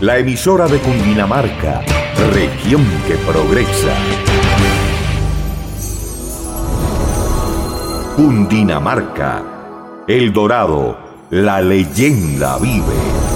la emisora de Cundinamarca, región que progresa. Cundinamarca, El Dorado, la leyenda vive.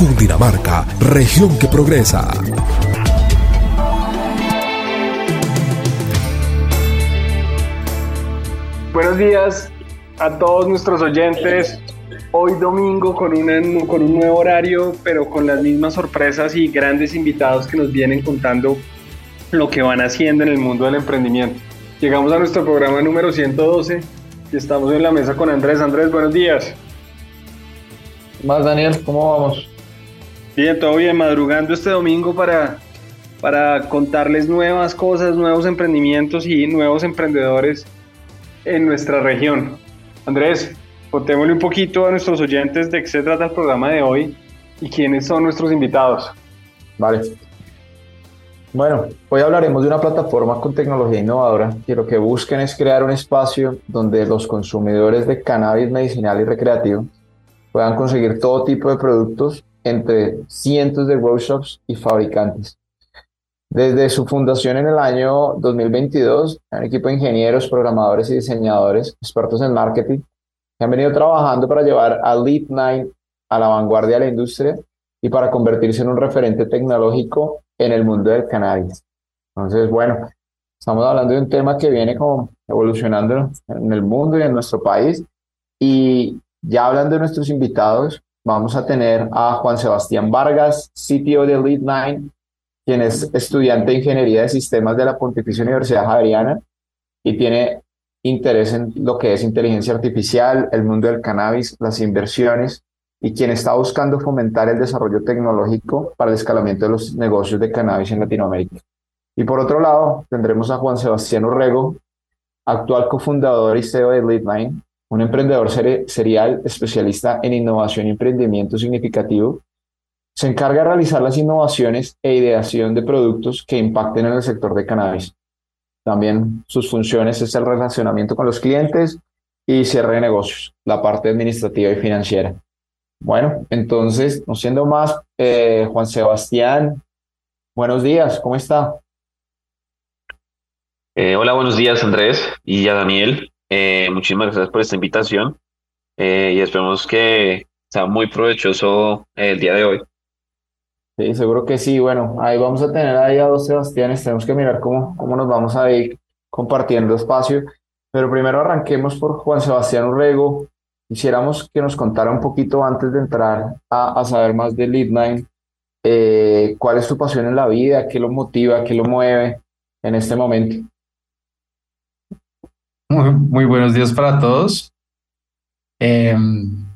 Cundinamarca, región que progresa. Buenos días a todos nuestros oyentes. Hoy domingo con, con un nuevo horario, pero con las mismas sorpresas y grandes invitados que nos vienen contando lo que van haciendo en el mundo del emprendimiento. Llegamos a nuestro programa número 112 y estamos en la mesa con Andrés. Andrés, buenos días. Más Daniel, ¿cómo vamos? Bien, todo bien, madrugando este domingo para, para contarles nuevas cosas, nuevos emprendimientos y nuevos emprendedores en nuestra región. Andrés, contémosle un poquito a nuestros oyentes de qué se trata el programa de hoy y quiénes son nuestros invitados. Vale. Bueno, hoy hablaremos de una plataforma con tecnología innovadora que lo que buscan es crear un espacio donde los consumidores de cannabis medicinal y recreativo puedan conseguir todo tipo de productos entre cientos de workshops y fabricantes. Desde su fundación en el año 2022, un equipo de ingenieros, programadores y diseñadores, expertos en marketing, han venido trabajando para llevar a Lead 9 a la vanguardia de la industria y para convertirse en un referente tecnológico en el mundo del cannabis. Entonces, bueno, estamos hablando de un tema que viene como evolucionando en el mundo y en nuestro país. Y ya hablando de nuestros invitados, vamos a tener a Juan Sebastián Vargas, CTO de Lead 9, quien es estudiante de Ingeniería de Sistemas de la Pontificia Universidad Javeriana y tiene interés en lo que es inteligencia artificial, el mundo del cannabis, las inversiones, y quien está buscando fomentar el desarrollo tecnológico para el escalamiento de los negocios de cannabis en Latinoamérica. Y por otro lado, tendremos a Juan Sebastián Urrego, actual cofundador y CEO de Leadline, un emprendedor serial especialista en innovación y emprendimiento significativo se encarga de realizar las innovaciones e ideación de productos que impacten en el sector de cannabis. También sus funciones es el relacionamiento con los clientes y cierre de negocios, la parte administrativa y financiera. Bueno, entonces, no siendo más, eh, Juan Sebastián, buenos días, ¿cómo está? Eh, hola, buenos días Andrés y a Daniel. Eh, muchísimas gracias por esta invitación y esperamos que sea muy provechoso el día de hoy. Sí, seguro que sí. Bueno, ahí vamos a tener ahí a dos Sebastianes. Tenemos que mirar cómo, cómo nos vamos a ir compartiendo espacio. Pero primero arranquemos por Juan Sebastián Urrego. Quisiéramos que nos contara un poquito antes de entrar a, saber más de Lead9, eh, cuál es su pasión en la vida, qué lo motiva, qué lo mueve en este momento. Muy, buenos días para todos. Em,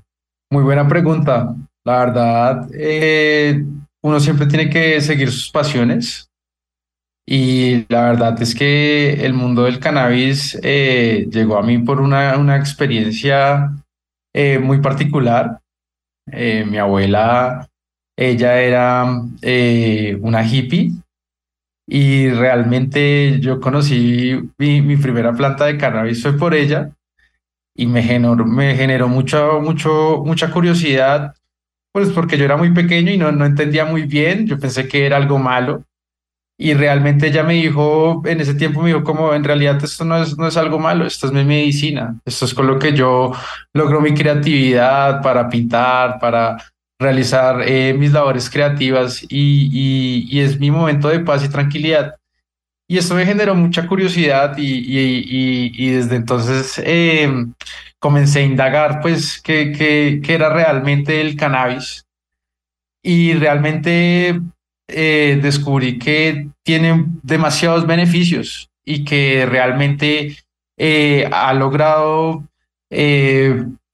muy buena pregunta. La verdad, eh, uno siempre tiene que seguir sus pasiones y la verdad es que el mundo del cannabis eh, llegó a mí por una, una experiencia eh, muy particular. Eh, mi abuela, ella era una hippie y realmente yo conocí mi, primera planta de cannabis fue por ella y me generó, mucho, mucha curiosidad pues porque yo era muy pequeño y no, no entendía muy bien, yo pensé que era algo malo. y realmente ella me dijo, en ese tiempo me dijo como en realidad esto no es, no es algo malo, esto es mi medicina, esto es con lo que yo logro mi creatividad para pintar, para realizar eh, mis labores creativas y, es mi momento de paz y tranquilidad. Y esto me generó mucha curiosidad y, desde entonces eh, comencé a indagar pues qué, era realmente el cannabis. Y realmente eh, descubrí que tiene demasiados beneficios y que realmente ha logrado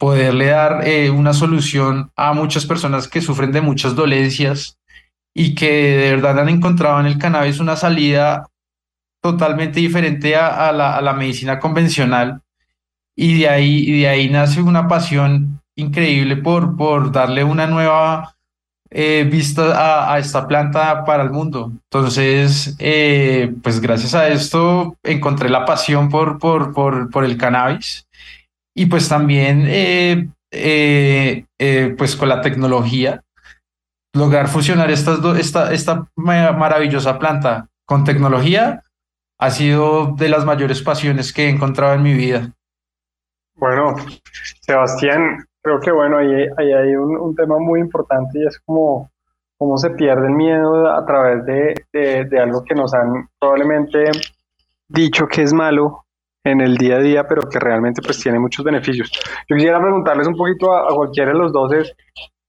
poderle dar una solución a muchas personas que sufren de muchas dolencias y que de verdad han encontrado en el cannabis una salida totalmente diferente a, la, a la, medicina convencional y de ahí, de ahí nace una pasión increíble por, por darle una nueva eh, vista a, esta planta para el mundo. Entonces, eh, pues gracias a esto encontré la pasión por, por, por, por el cannabis y pues también eh, eh, pues con la tecnología lograr fusionar estas esta, esta maravillosa planta con tecnología ha sido de las mayores pasiones que he encontrado en mi vida. Bueno, Sebastián, creo que bueno, ahí, hay un, tema muy importante y es como cómo se pierde el miedo a través de, de, algo que nos han probablemente dicho que es malo en el día a día, pero que realmente pues tiene muchos beneficios. Yo quisiera preguntarles un poquito a, cualquiera de los dos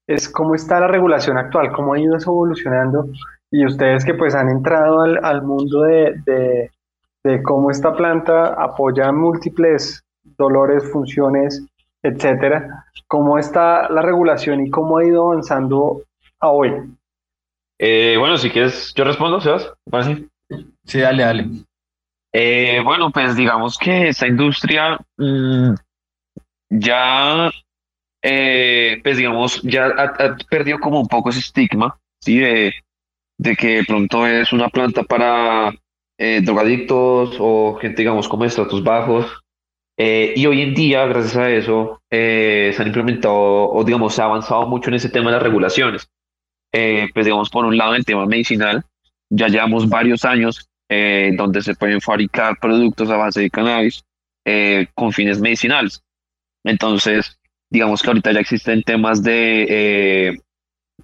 es, cómo está la regulación actual, cómo ha ido evolucionando y ustedes que pues han entrado al, al mundo de, de, de cómo esta planta apoya múltiples dolores, funciones etcétera. ¿Cómo está la regulación y cómo ha ido avanzando a hoy? Eh, bueno, si quieres, yo respondo, Sebas. Sí, dale, dale. Eh, bueno, pues digamos que esta industria mm, ya, eh, pues digamos, ya ha, perdido como un poco ese estigma, ¿sí? De, que pronto es una planta para drogadictos o gente, digamos, como estratos bajos. Eh, y hoy en día, gracias a eso, eh, se han implementado, o digamos, se ha avanzado mucho en ese tema de las regulaciones. Eh, pues digamos, por un lado, el tema medicinal, ya llevamos varios años donde se pueden fabricar productos a base de cannabis con fines medicinales. Entonces, digamos que ahorita ya existen temas de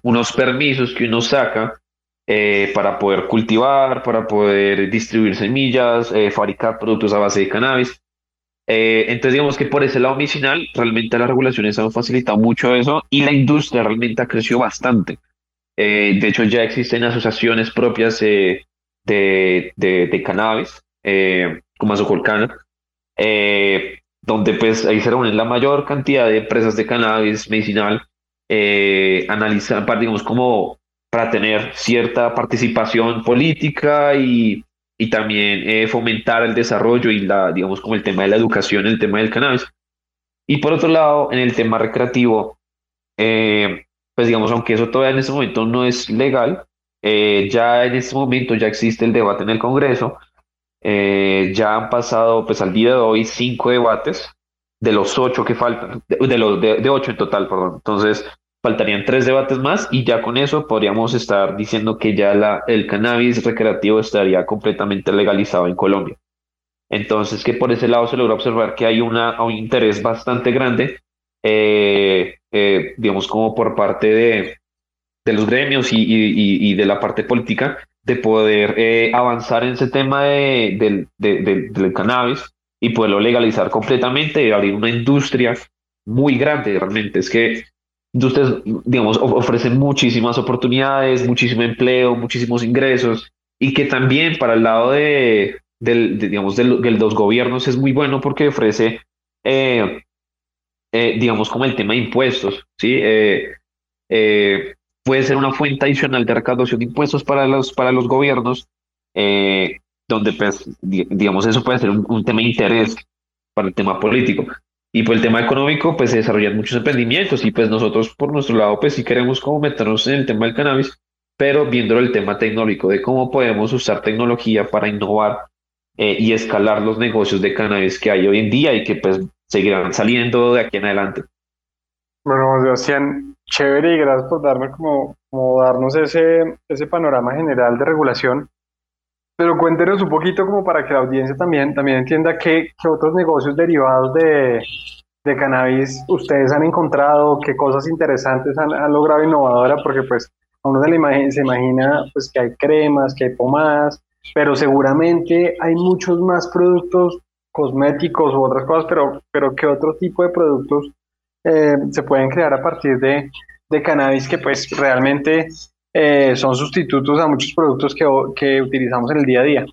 unos permisos que uno saca para poder cultivar, para poder distribuir semillas, fabricar productos a base de cannabis. Eh, entonces, digamos que por ese lado medicinal, realmente las regulaciones han facilitado mucho eso y la industria realmente ha crecido bastante. Eh, de hecho, ya existen asociaciones propias eh, de, de, cannabis, como Azocolcana, donde pues ahí se reúnen la mayor cantidad de empresas de cannabis medicinal, analizan, digamos, como para tener cierta participación política y y también eh, fomentar el desarrollo y la, digamos, como el tema de la educación, el tema del cannabis. Y por otro lado, en el tema recreativo, eh, pues digamos, aunque eso todavía en este momento no es legal, eh, ya en este momento ya existe el debate en el Congreso, ya han pasado, pues al día de hoy, cinco debates de los ocho que faltan, de, los de, ocho en total, perdón. Entonces, Faltarían tres debates más y ya con eso podríamos estar diciendo que ya la, el cannabis recreativo estaría completamente legalizado en Colombia. Entonces, que por ese lado se logra observar que hay una, un interés bastante grande, eh, eh, digamos, como por parte de, de los gremios y, y, y, de la parte política, de poder eh, avanzar en ese tema de, de, del cannabis y poderlo legalizar completamente y abrir una industria muy grande. Realmente es que ustedes, digamos, ofrecen muchísimas oportunidades, muchísimo empleo, muchísimos ingresos y que también para el lado de, digamos, de, los gobiernos es muy bueno porque ofrece, eh, eh, digamos, como el tema de impuestos, ¿sí? Eh, puede ser una fuente adicional de recaudación de impuestos para los, para los gobiernos, donde, pues, digamos, eso puede ser un, tema de interés para el tema político. Y por el tema económico, pues se desarrollan muchos emprendimientos y pues nosotros por nuestro lado, pues sí queremos como meternos en el tema del cannabis, pero viendo el tema tecnológico, de cómo podemos usar tecnología para innovar eh, y escalar los negocios de cannabis que hay hoy en día y que pues seguirán saliendo de aquí en adelante. Bueno, Sebastián, chévere y gracias por darme como, como darnos ese, ese panorama general de regulación. Pero cuéntenos un poquito como para que la audiencia también, también entienda qué, qué otros negocios derivados de, de, cannabis ustedes han encontrado, qué cosas interesantes han, han logrado innovadora, porque pues a uno se, le imagina, se imagina pues que hay cremas, que hay pomadas, pero seguramente hay muchos más productos cosméticos u otras cosas, pero, pero ¿qué otro tipo de productos eh, se pueden crear a partir de, de cannabis que pues realmente eh, son sustitutos a muchos productos que, que, utilizamos en el día a día.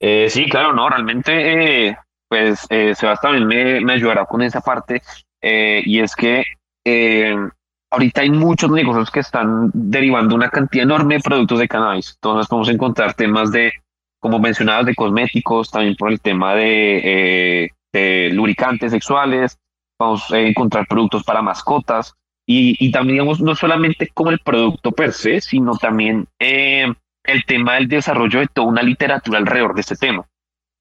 Eh, sí, claro, no, realmente, eh, pues Sebastián me, ayudará con esa parte, y es que ahorita hay muchos negocios que están derivando una cantidad enorme de productos de cannabis, entonces podemos encontrar temas de, como mencionabas, de cosméticos, también por el tema de lubricantes sexuales, vamos a encontrar productos para mascotas, y, también, digamos, no solamente como el producto per se, sino también eh, el tema del desarrollo de toda una literatura alrededor de este tema.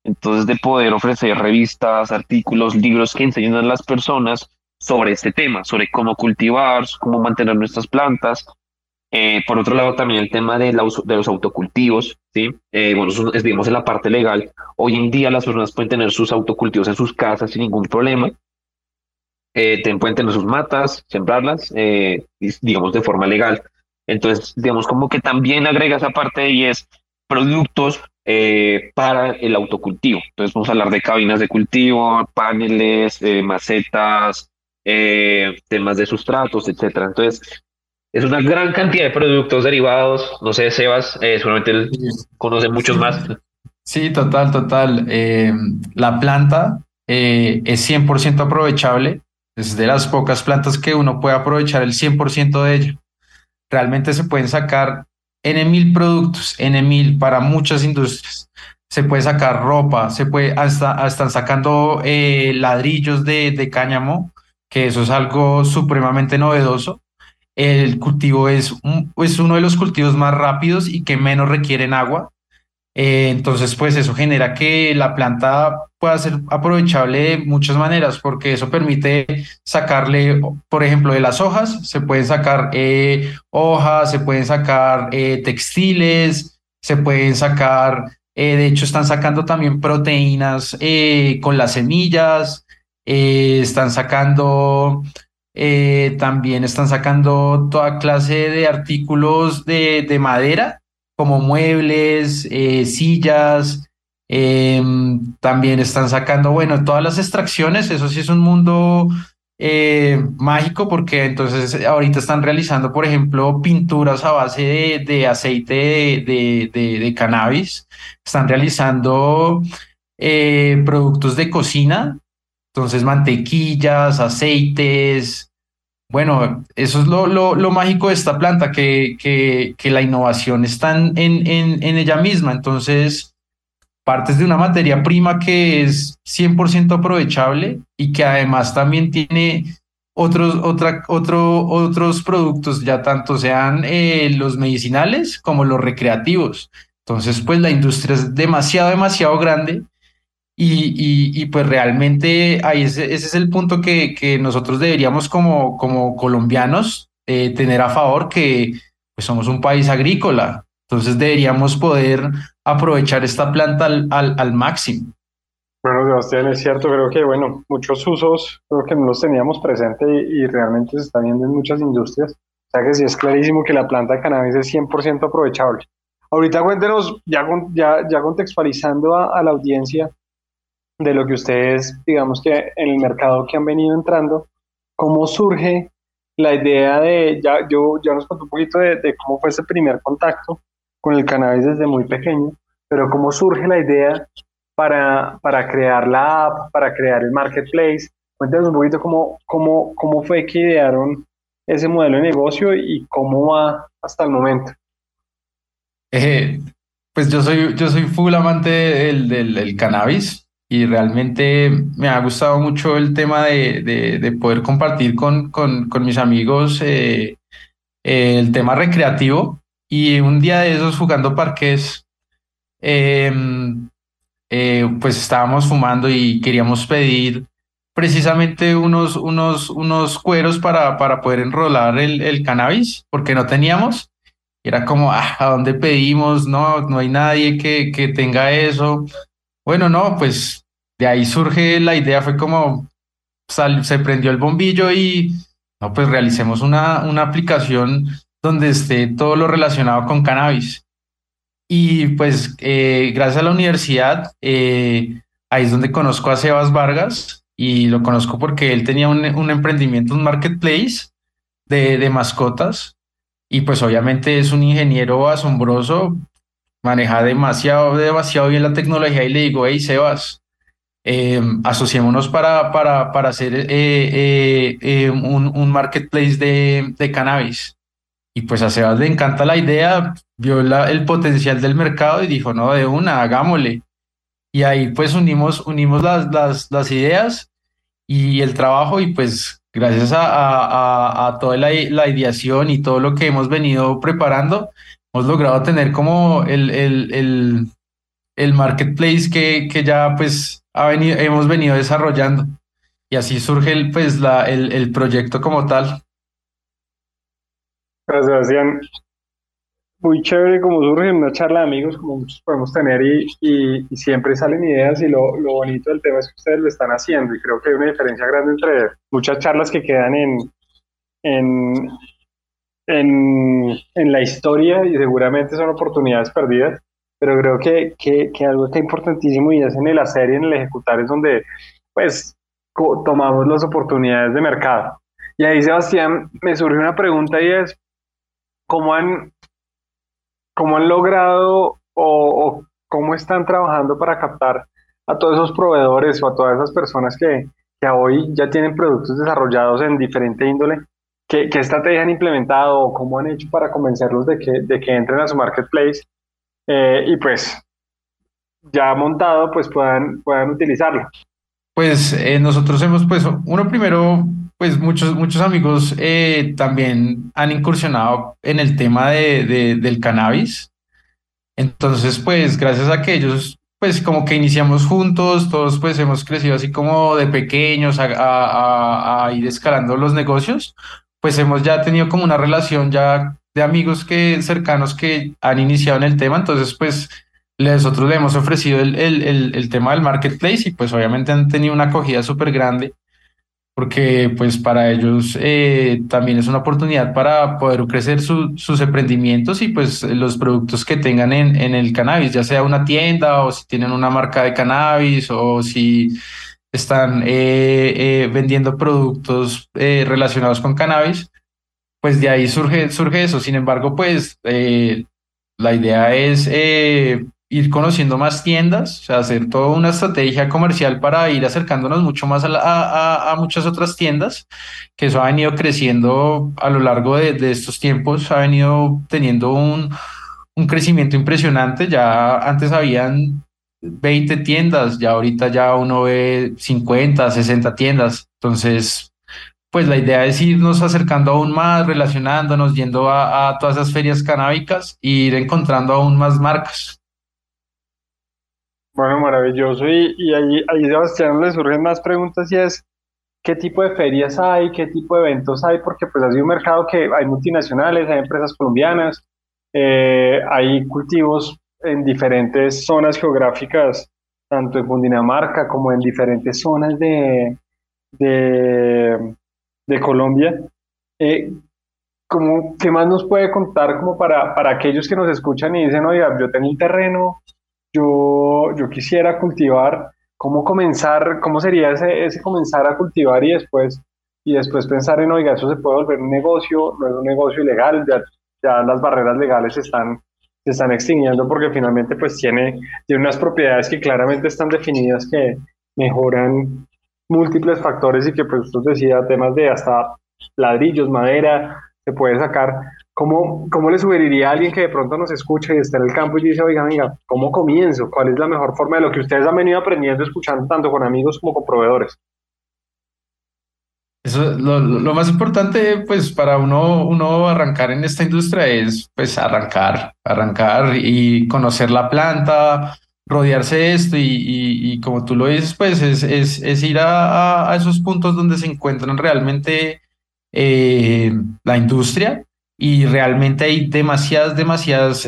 Entonces, de poder ofrecer revistas, artículos, libros que enseñen a las personas sobre este tema, sobre cómo cultivar, cómo mantener nuestras plantas. Eh, por otro lado, también el tema de, de los autocultivos, ¿sí? Eh, bueno, eso en la parte legal. Hoy en día las personas pueden tener sus autocultivos en sus casas sin ningún problema eh, pueden tener sus matas, sembrarlas, eh, digamos, de forma legal. Entonces, digamos, como que también agrega esa parte y es productos eh, para el autocultivo. Entonces, vamos a hablar de cabinas de cultivo, paneles, eh, macetas, temas de sustratos, etcétera. Entonces, es una gran cantidad de productos derivados. No sé, Sebas, seguramente él conoce muchos más. Sí, total, total. la planta es 100% aprovechable es de las pocas plantas que uno puede aprovechar el 100% de ello. Realmente se pueden sacar N mil productos, N mil para muchas industrias. Se puede sacar ropa, se puede, hasta, están sacando eh, ladrillos de, de cáñamo, que eso es algo supremamente novedoso. El cultivo es, es uno de los cultivos más rápidos y que menos requieren agua. Eh, entonces, pues eso genera que la planta pueda ser aprovechable de muchas maneras, porque eso permite sacarle, por ejemplo, de las hojas, se pueden sacar eh, hojas, se pueden sacar eh, textiles, se pueden sacar, de hecho, están sacando también proteínas con las semillas, están sacando... también están sacando toda clase de artículos de, de madera como muebles, eh, sillas, em, también están sacando, bueno, todas las extracciones, eso sí es un mundo eh, mágico porque entonces ahorita están realizando, por ejemplo, pinturas a base de, aceite de, de, cannabis, están realizando eh, productos de cocina, entonces mantequillas, aceites, bueno, eso es lo, lo, mágico de esta planta, que, que, la innovación está en, en, en, ella misma. Entonces, partes de una materia prima que es 100% aprovechable y que además también tiene otros, otros productos, ya tanto sean eh, los medicinales como los recreativos. Entonces, pues la industria es demasiado, demasiado grande y, y, pues realmente ahí ese, es el punto que, que, nosotros deberíamos como, como colombianos eh, tener a favor, que pues somos un país agrícola, entonces deberíamos poder aprovechar esta planta al, al, máximo. Bueno, Sebastián, es cierto, creo que, bueno, muchos usos, creo que no los teníamos presente y, realmente se está viendo en muchas industrias. O sea que sí es clarísimo que la planta de cannabis es 100% aprovechable. Ahorita cuéntenos, ya, ya, ya contextualizando a la audiencia, de lo que ustedes, digamos que en el mercado que han venido entrando, ¿cómo surge la idea de, ya, yo ya nos contó un poquito de, cómo fue ese primer contacto con el cannabis desde muy pequeño, pero cómo surge la idea para, para crear la app, para crear el marketplace? Cuéntanos un poquito cómo, cómo, cómo fue que idearon ese modelo de negocio y cómo va hasta el momento. Eh, pues yo soy, yo soy full amante del, del, del cannabis y realmente me ha gustado mucho el tema de, de, poder compartir con, con, con mis amigos eh, el tema recreativo y un día de esos jugando parques, em, eh, pues estábamos fumando y queríamos pedir precisamente unos, unos, unos cueros para, para poder enrolar el, el cannabis, porque no teníamos. Era como, ah, ¿a dónde pedimos? No, no hay nadie que, que tenga eso. Bueno, no, pues de ahí surge la idea, fue como, se prendió el bombillo y, no, pues realicemos una, una aplicación donde esté todo lo relacionado con cannabis. Y pues eh, gracias a la universidad, eh, ahí es donde conozco a Sebas Vargas y lo conozco porque él tenía un, un emprendimiento, un marketplace de, de mascotas y pues obviamente es un ingeniero asombroso, maneja demasiado, demasiado bien la tecnología y le digo, hey Sebas, eh, asociémonos para, para, para hacer eh, eh, un, un, marketplace de, de, cannabis. Y pues a Sebas le encanta la idea, vio la, el potencial del mercado y dijo, no, de una, hagámosle. Y ahí pues unimos, unimos las, las, las ideas y el trabajo y pues gracias a, a, a toda la, la, ideación y todo lo que hemos venido preparando, hemos logrado tener como el, el, el, el marketplace que, que ya pues hemos venido desarrollando. Y así surge el, pues, la, el, el proyecto como tal. Gracias, Sebastián. Muy chévere como surge una charla de amigos, como muchos podemos tener, y, y, y siempre salen ideas. Y lo, lo, bonito del tema es que ustedes lo están haciendo. Y creo que hay una diferencia grande entre muchas charlas que quedan en, en, en, en la historia y seguramente son oportunidades perdidas pero creo que, que, que, algo está importantísimo y es en el hacer y en el ejecutar es donde pues tomamos las oportunidades de mercado. Y ahí, Sebastián, me surge una pregunta y es, ¿cómo han, cómo han logrado o, o cómo están trabajando para captar a todos esos proveedores o a todas esas personas que, que hoy ya tienen productos desarrollados en diferente índole? ¿Qué, ¿Qué, estrategia han implementado o cómo han hecho para convencerlos de que, de que entren a su marketplace eh, y pues ya montado pues puedan, puedan utilizarlo. Pues eh, nosotros hemos pues uno primero pues muchos, muchos amigos eh, también han incursionado en el tema de, de, del cannabis. Entonces pues gracias a que ellos pues como que iniciamos juntos, todos pues hemos crecido así como de pequeños a, a, a ir escalando los negocios, pues hemos ya tenido como una relación ya de amigos que, cercanos que han iniciado en el tema, entonces pues nosotros le hemos ofrecido el, el, el, tema del marketplace y pues obviamente han tenido una acogida súper grande porque pues para ellos eh, también es una oportunidad para poder crecer su, sus emprendimientos y pues los productos que tengan en, en el cannabis, ya sea una tienda o si tienen una marca de cannabis o si están eh, eh, vendiendo productos relacionados con cannabis, pues de ahí surge, surge eso. Sin embargo, pues eh, la idea es eh, ir conociendo más tiendas, o sea, hacer toda una estrategia comercial para ir acercándonos mucho más a, a, a, muchas otras tiendas, que eso ha venido creciendo a lo largo de, de estos tiempos, ha venido teniendo un, un crecimiento impresionante. Ya antes habían 20 tiendas, ya ahorita ya uno ve 50, 60 tiendas. Entonces, pues la idea es irnos acercando aún más, relacionándonos, yendo a, todas esas ferias canábicas e ir encontrando aún más marcas. Bueno, maravilloso. Y, y ahí, ahí, Sebastián, le surgen más preguntas y es, ¿qué tipo de ferias hay? ¿Qué tipo de eventos hay? Porque pues ha sido un mercado que hay multinacionales, hay empresas colombianas, eh, hay cultivos en diferentes zonas geográficas, tanto en Cundinamarca como en diferentes zonas de, de de Colombia. Eh, como, ¿Qué más nos puede contar como para, para aquellos que nos escuchan y dicen, oiga, yo tengo un terreno, yo, yo quisiera cultivar, cómo comenzar, cómo sería ese, ese comenzar a cultivar y después, y después pensar en, oiga, eso se puede volver un negocio, no es un negocio ilegal, ya, ya las barreras legales están, se están extinguiendo porque finalmente pues tiene, tiene unas propiedades que claramente están definidas que mejoran múltiples factores y que pues usted decía temas de hasta ladrillos, madera, se puede sacar. ¿Cómo, ¿Cómo le sugeriría a alguien que de pronto nos escucha y está en el campo y dice, oiga, venga, ¿cómo comienzo? ¿Cuál es la mejor forma de lo que ustedes han venido aprendiendo, escuchando tanto con amigos como con proveedores? Eso, lo, lo, más importante, pues, para uno, uno arrancar en esta industria es, pues, arrancar, arrancar y conocer la planta, rodearse de esto y, y, como tú lo dices, pues es, es, es ir a, a, esos puntos donde se encuentran realmente eh, la industria y realmente hay demasiadas, demasiadas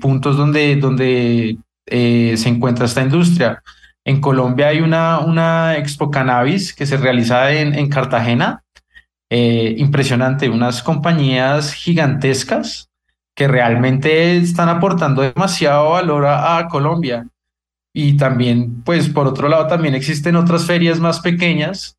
puntos donde, donde se encuentra esta industria. En Colombia hay una, una Expo Cannabis que se realiza en, en Cartagena. impresionante, unas compañías gigantescas que realmente están aportando demasiado valor a, Colombia. Y también, pues por otro lado, también existen otras ferias más pequeñas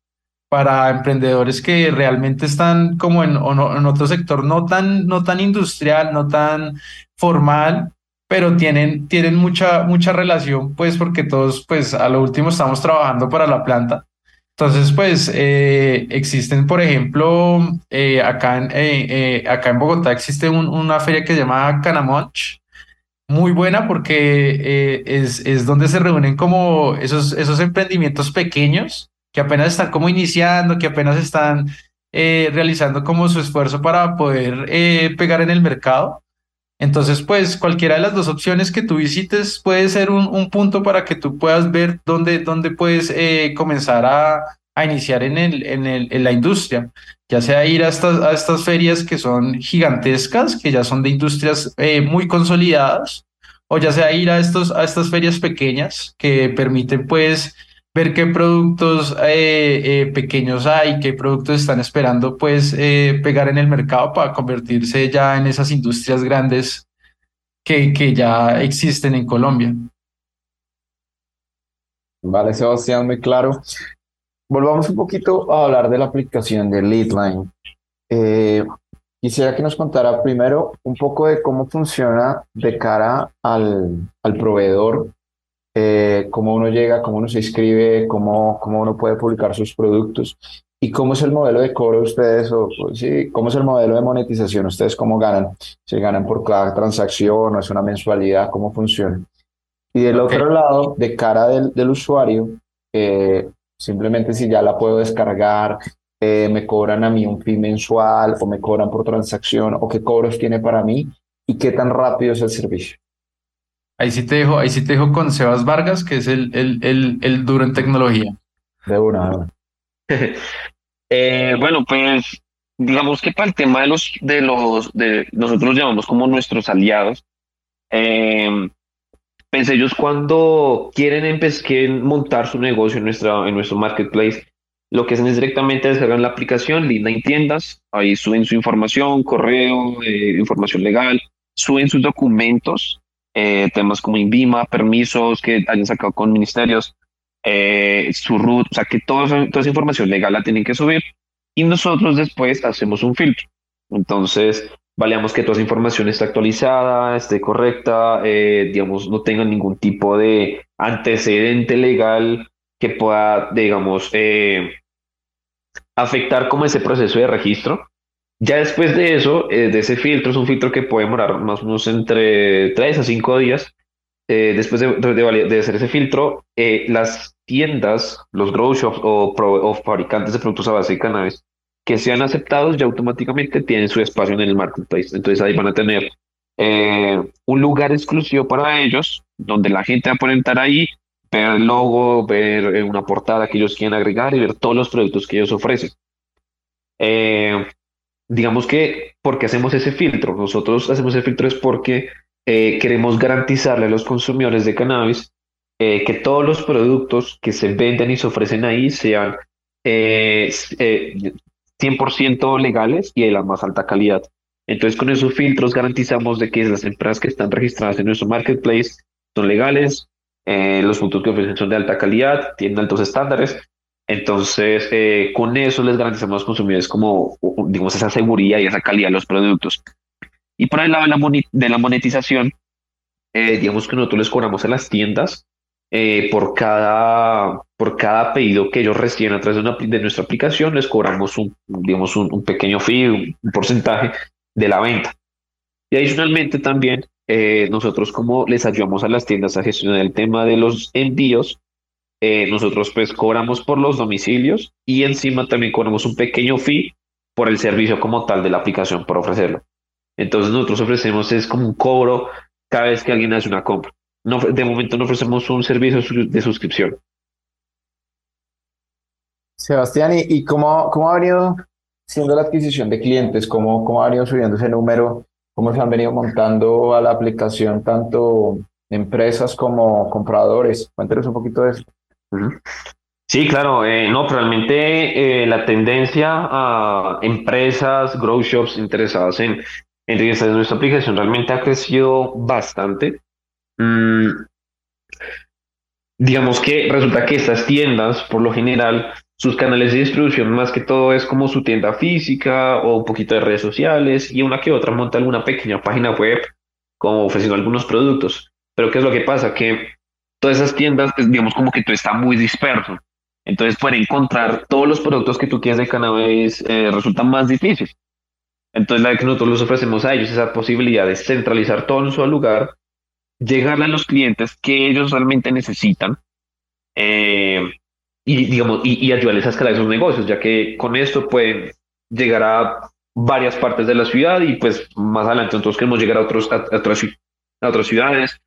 para emprendedores que realmente están como en, en otro sector no tan, no tan industrial, no tan formal, pero tienen, tienen mucha, mucha relación, pues porque todos, pues a lo último estamos trabajando para la planta entonces, pues eh, existen, por ejemplo, eh, acá, en, eh, acá en Bogotá existe una feria que se llama Canamonch, muy buena porque es, es donde se reúnen como esos, esos emprendimientos pequeños que apenas están como iniciando, que apenas están realizando como su esfuerzo para poder pegar en el mercado. Entonces, pues cualquiera de las dos opciones que tú visites puede ser un, un punto para que tú puedas ver dónde, dónde puedes eh, comenzar a, a, iniciar en, el, en, el, en, la industria, ya sea ir a estas, a estas ferias que son gigantescas, que ya son de industrias eh, muy consolidadas, o ya sea ir a, estos, a estas ferias pequeñas que permiten pues ver qué productos eh, eh, pequeños hay, qué productos están esperando pues eh, pegar en el mercado para convertirse ya en esas industrias grandes que, que ya existen en Colombia. Vale, Sebastián, muy claro. Volvamos un poquito a hablar de la aplicación de Leadline. quisiera que nos contara primero un poco de cómo funciona de cara al, al proveedor eh, cómo uno llega, cómo uno se inscribe, cómo, cómo uno puede publicar sus productos y cómo es el modelo de cobro ustedes o sí, cómo es el modelo de monetización ustedes cómo ganan, si ganan por cada transacción o es una mensualidad, cómo funciona. Y del otro lado, de cara del, del usuario, eh, simplemente si ya la puedo descargar, eh, me cobran a mí un fee mensual o me cobran por transacción o qué cobros tiene para mí y qué tan rápido es el servicio. Ahí sí te dejo, ahí sí te dejo con Sebas Vargas, que es el, el, el, el duro en tecnología. De una, eh, bueno, pues digamos que para el tema de los, de los, de nosotros llamamos como nuestros aliados, eh, pues ellos cuando quieren empezar, montar su negocio en, nuestra, en nuestro marketplace, lo que hacen es directamente descargar la aplicación, Linda en tiendas, ahí suben su información, correo, eh, información legal, suben sus documentos eh, temas como INVIMA, permisos que hayan sacado con ministerios, eh, su root, o sea que toda, toda esa información legal la tienen que subir y nosotros después hacemos un filtro. Entonces, valemos que toda esa información esté actualizada, esté correcta, eh, digamos, no tenga ningún tipo de antecedente legal que pueda, digamos, afectar como ese proceso de registro. Ya después de eso, eh, de ese filtro, es un filtro que puede demorar más o menos entre 3 a 5 días. Eh, después de, de, hacer ese filtro, eh, las tiendas, los grow shops o, o, fabricantes de productos a base de cannabis que sean aceptados ya automáticamente tienen su espacio en el marketplace. Entonces ahí van a tener un lugar exclusivo para ellos, donde la gente va a poder entrar ahí, ver el logo, ver una portada que ellos quieren agregar y ver todos los productos que ellos ofrecen. Eh, digamos que, ¿por qué hacemos ese filtro? Nosotros hacemos ese filtro es porque eh, queremos garantizarle a los consumidores de cannabis eh, que todos los productos que se venden y se ofrecen ahí sean 100% eh, legales y de la más alta calidad. Entonces, con esos filtros garantizamos de que las empresas que están registradas en nuestro marketplace son legales, los productos que ofrecen son de alta calidad, tienen altos estándares entonces, eh, con eso les garantizamos a los consumidores como, digamos, esa seguridad y esa calidad de los productos. Y por el lado de la, monetización, eh, digamos que nosotros les cobramos a las tiendas eh, por, cada, por cada pedido que ellos reciben a través de, una, de nuestra aplicación, les cobramos un, digamos, un, pequeño fee, un, porcentaje de la venta. Y adicionalmente también nosotros como les ayudamos a las tiendas a gestionar el tema de los envíos, eh, nosotros pues cobramos por los domicilios y encima también cobramos un pequeño fee por el servicio como tal de la aplicación por ofrecerlo. Entonces nosotros ofrecemos es como un cobro cada vez que alguien hace una compra. No, de momento no ofrecemos un servicio de suscripción. Sebastián, ¿y, cómo, cómo ha venido siendo la adquisición de clientes? ¿Cómo, cómo ha venido subiendo ese número? ¿Cómo se han venido montando a la aplicación tanto empresas como compradores? Cuéntenos un poquito de eso. Sí, claro, eh, no, realmente eh, la tendencia a empresas, grow shops interesadas en, en nuestra aplicación realmente ha crecido bastante. Mm, digamos que resulta que estas tiendas, por lo general, sus canales de distribución más que todo es como su tienda física o un poquito de redes sociales y una que otra monta alguna pequeña página web como ofreciendo algunos productos. Pero ¿qué es lo que pasa? Que todas esas tiendas, pues, digamos como que todo está muy disperso. Entonces, para encontrar todos los productos que tú quieres de cannabis eh, resulta más difícil. Entonces, la que nosotros les ofrecemos a ellos esa posibilidad de centralizar todo en un solo lugar, llegarle a los clientes que ellos realmente necesitan eh, y, digamos, y, ayudarles a escalar esos negocios, ya que con esto pueden llegar a varias partes de la ciudad y pues más adelante nosotros queremos llegar a, otros, a, otras, a otras ciudades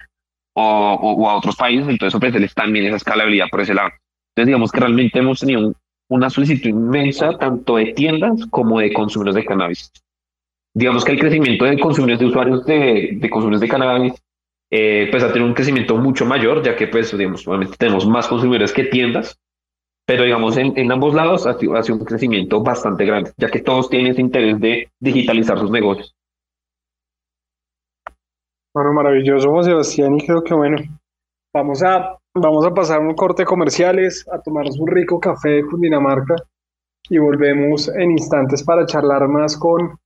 o, o, a otros países, entonces ofrecerles también esa escalabilidad por ese lado. Entonces, digamos que realmente hemos tenido una solicitud inmensa tanto de tiendas como de consumidores de cannabis. Digamos que el crecimiento de consumidores de usuarios de, de consumidores de cannabis eh, pues ha tenido un crecimiento mucho mayor, ya que pues digamos, obviamente tenemos más consumidores que tiendas, pero digamos en, en ambos lados ha, ha sido un crecimiento bastante grande, ya que todos tienen ese interés de digitalizar sus negocios. Bueno, maravilloso, José Sebastián, y creo que bueno, vamos a Vamos a pasar un corte comerciales, a tomarnos un rico café de Cundinamarca y volvemos en instantes para charlar más con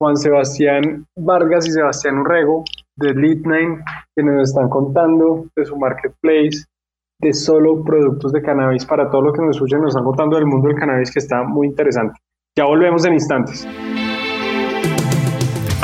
Juan Sebastián Vargas y Sebastián Urrego de Lead9, que nos están contando de su marketplace de solo productos de cannabis para todo lo que nos escuchan, nos están contando del mundo del cannabis que está muy interesante. Ya volvemos en instantes.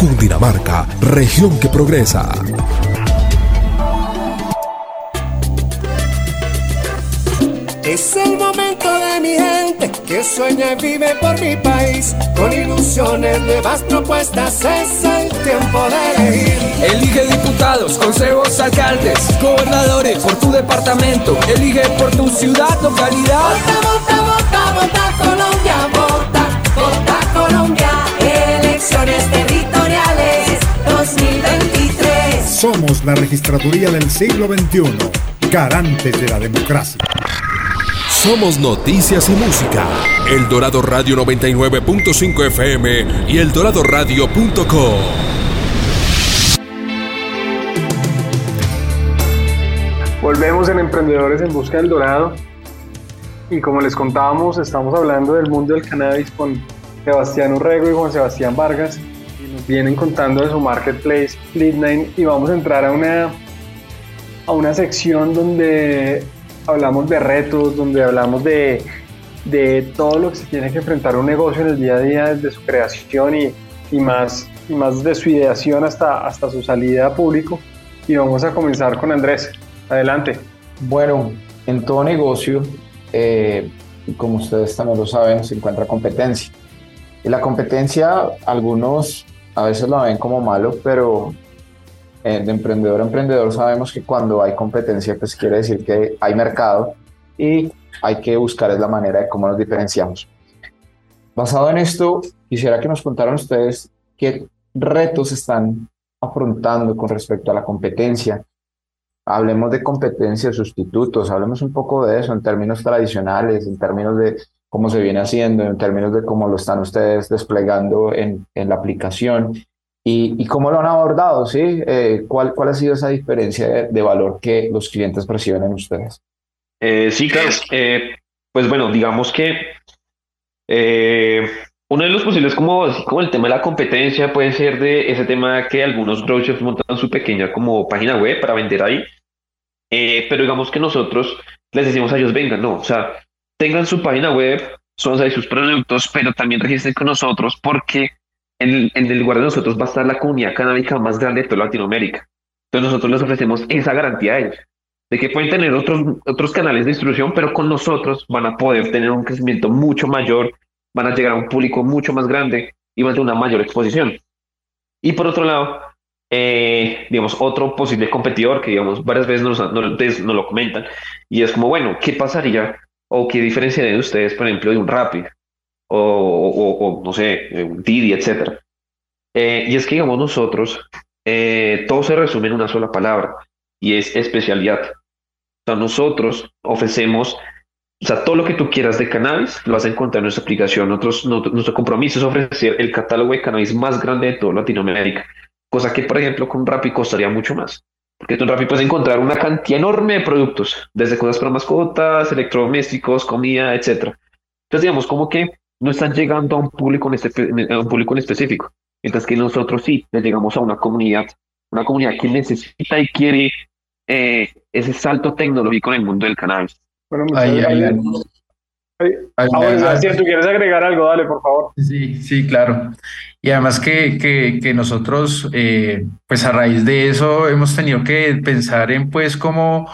Cundinamarca, región que progresa. Es el momento de mi gente que sueña y vive por mi país. Con ilusiones, nuevas propuestas, es el tiempo de elegir. Elige diputados, consejos, alcaldes, gobernadores por tu departamento. Elige por tu ciudad, localidad. Vota, vota, vota, vota Colombia, vota, vota Colombia. Elecciones 2023. Somos la registraduría del siglo XXI, garantes de la democracia. Somos noticias y música. El Dorado Radio 99.5 FM y el eldoradoradio.com. Volvemos en Emprendedores en Busca del Dorado. Y como les contábamos, estamos hablando del mundo del cannabis con Sebastián Urrego y Juan Sebastián Vargas. Vienen contando de su marketplace, Lead9. Y vamos a entrar a una, a una sección donde hablamos de retos, donde hablamos de, de todo lo que se tiene que enfrentar un negocio en el día a día, desde su creación y, y, más, y más de su ideación hasta, hasta su salida a público. Y vamos a comenzar con Andrés. Adelante. Bueno, en todo negocio, eh, como ustedes también lo saben, se encuentra competencia. Y la competencia, algunos a veces la ven como malo, pero eh, de emprendedor a emprendedor sabemos que cuando hay competencia, pues quiere decir que hay mercado y hay que buscar la manera de cómo nos diferenciamos. Basado en esto, quisiera que nos contaran ustedes qué retos están afrontando con respecto a la competencia. Hablemos de competencia, sustitutos, hablemos un poco de eso en términos tradicionales, en términos de cómo se viene haciendo, en términos de cómo lo están ustedes desplegando en, en la aplicación ¿Y, cómo lo han abordado? ¿sí? Eh, ¿cuál, ¿Cuál ha sido esa diferencia de, valor que los clientes perciben en ustedes? Eh, sí, claro. Eh, pues bueno, digamos que uno de los posibles, como, como el tema de la competencia, puede ser de ese tema que algunos grow montan su pequeña como página web para vender ahí. pero digamos que nosotros les decimos a ellos, vengan, no, o sea, tengan su página web, y sus productos, pero también registren con nosotros porque en, en el lugar de nosotros va a estar la comunidad canábica más grande de toda Latinoamérica. Entonces nosotros les ofrecemos esa garantía a ellos, de que pueden tener otros, otros canales de distribución, pero con nosotros van a poder tener un crecimiento mucho mayor, van a llegar a un público mucho más grande y van a tener una mayor exposición. Y por otro lado, eh, digamos, otro posible competidor que, digamos, varias veces nos, nos, lo comentan, y es como, bueno, ¿qué pasaría o qué diferencia de ustedes, por ejemplo, de un Rapid o, o, no sé, un Didi, etcétera? Eh, y es que, digamos, nosotros, eh, todo se resume en una sola palabra, y es especialidad. O sea, nosotros ofrecemos, o sea, todo lo que tú quieras de cannabis, lo vas a encontrar en nuestra aplicación. Nuestro compromiso es ofrecer el catálogo de cannabis más grande de toda Latinoamérica cosa que, por ejemplo, con Rappi costaría mucho más. Porque tú en Rappi puedes encontrar una cantidad enorme de productos, desde cosas para mascotas, electrodomésticos, comida, etcétera. Entonces, digamos, como que no están llegando a un público en, este, un público en específico. Mientras que nosotros sí le llegamos a una comunidad, una comunidad que necesita y quiere eh, ese salto tecnológico en el mundo del cannabis. Bueno, si tú quieres agregar algo, dale, por favor. Sí, sí, claro. Y además que, que, nosotros, eh, pues a raíz de eso, hemos tenido que pensar en, pues, cómo,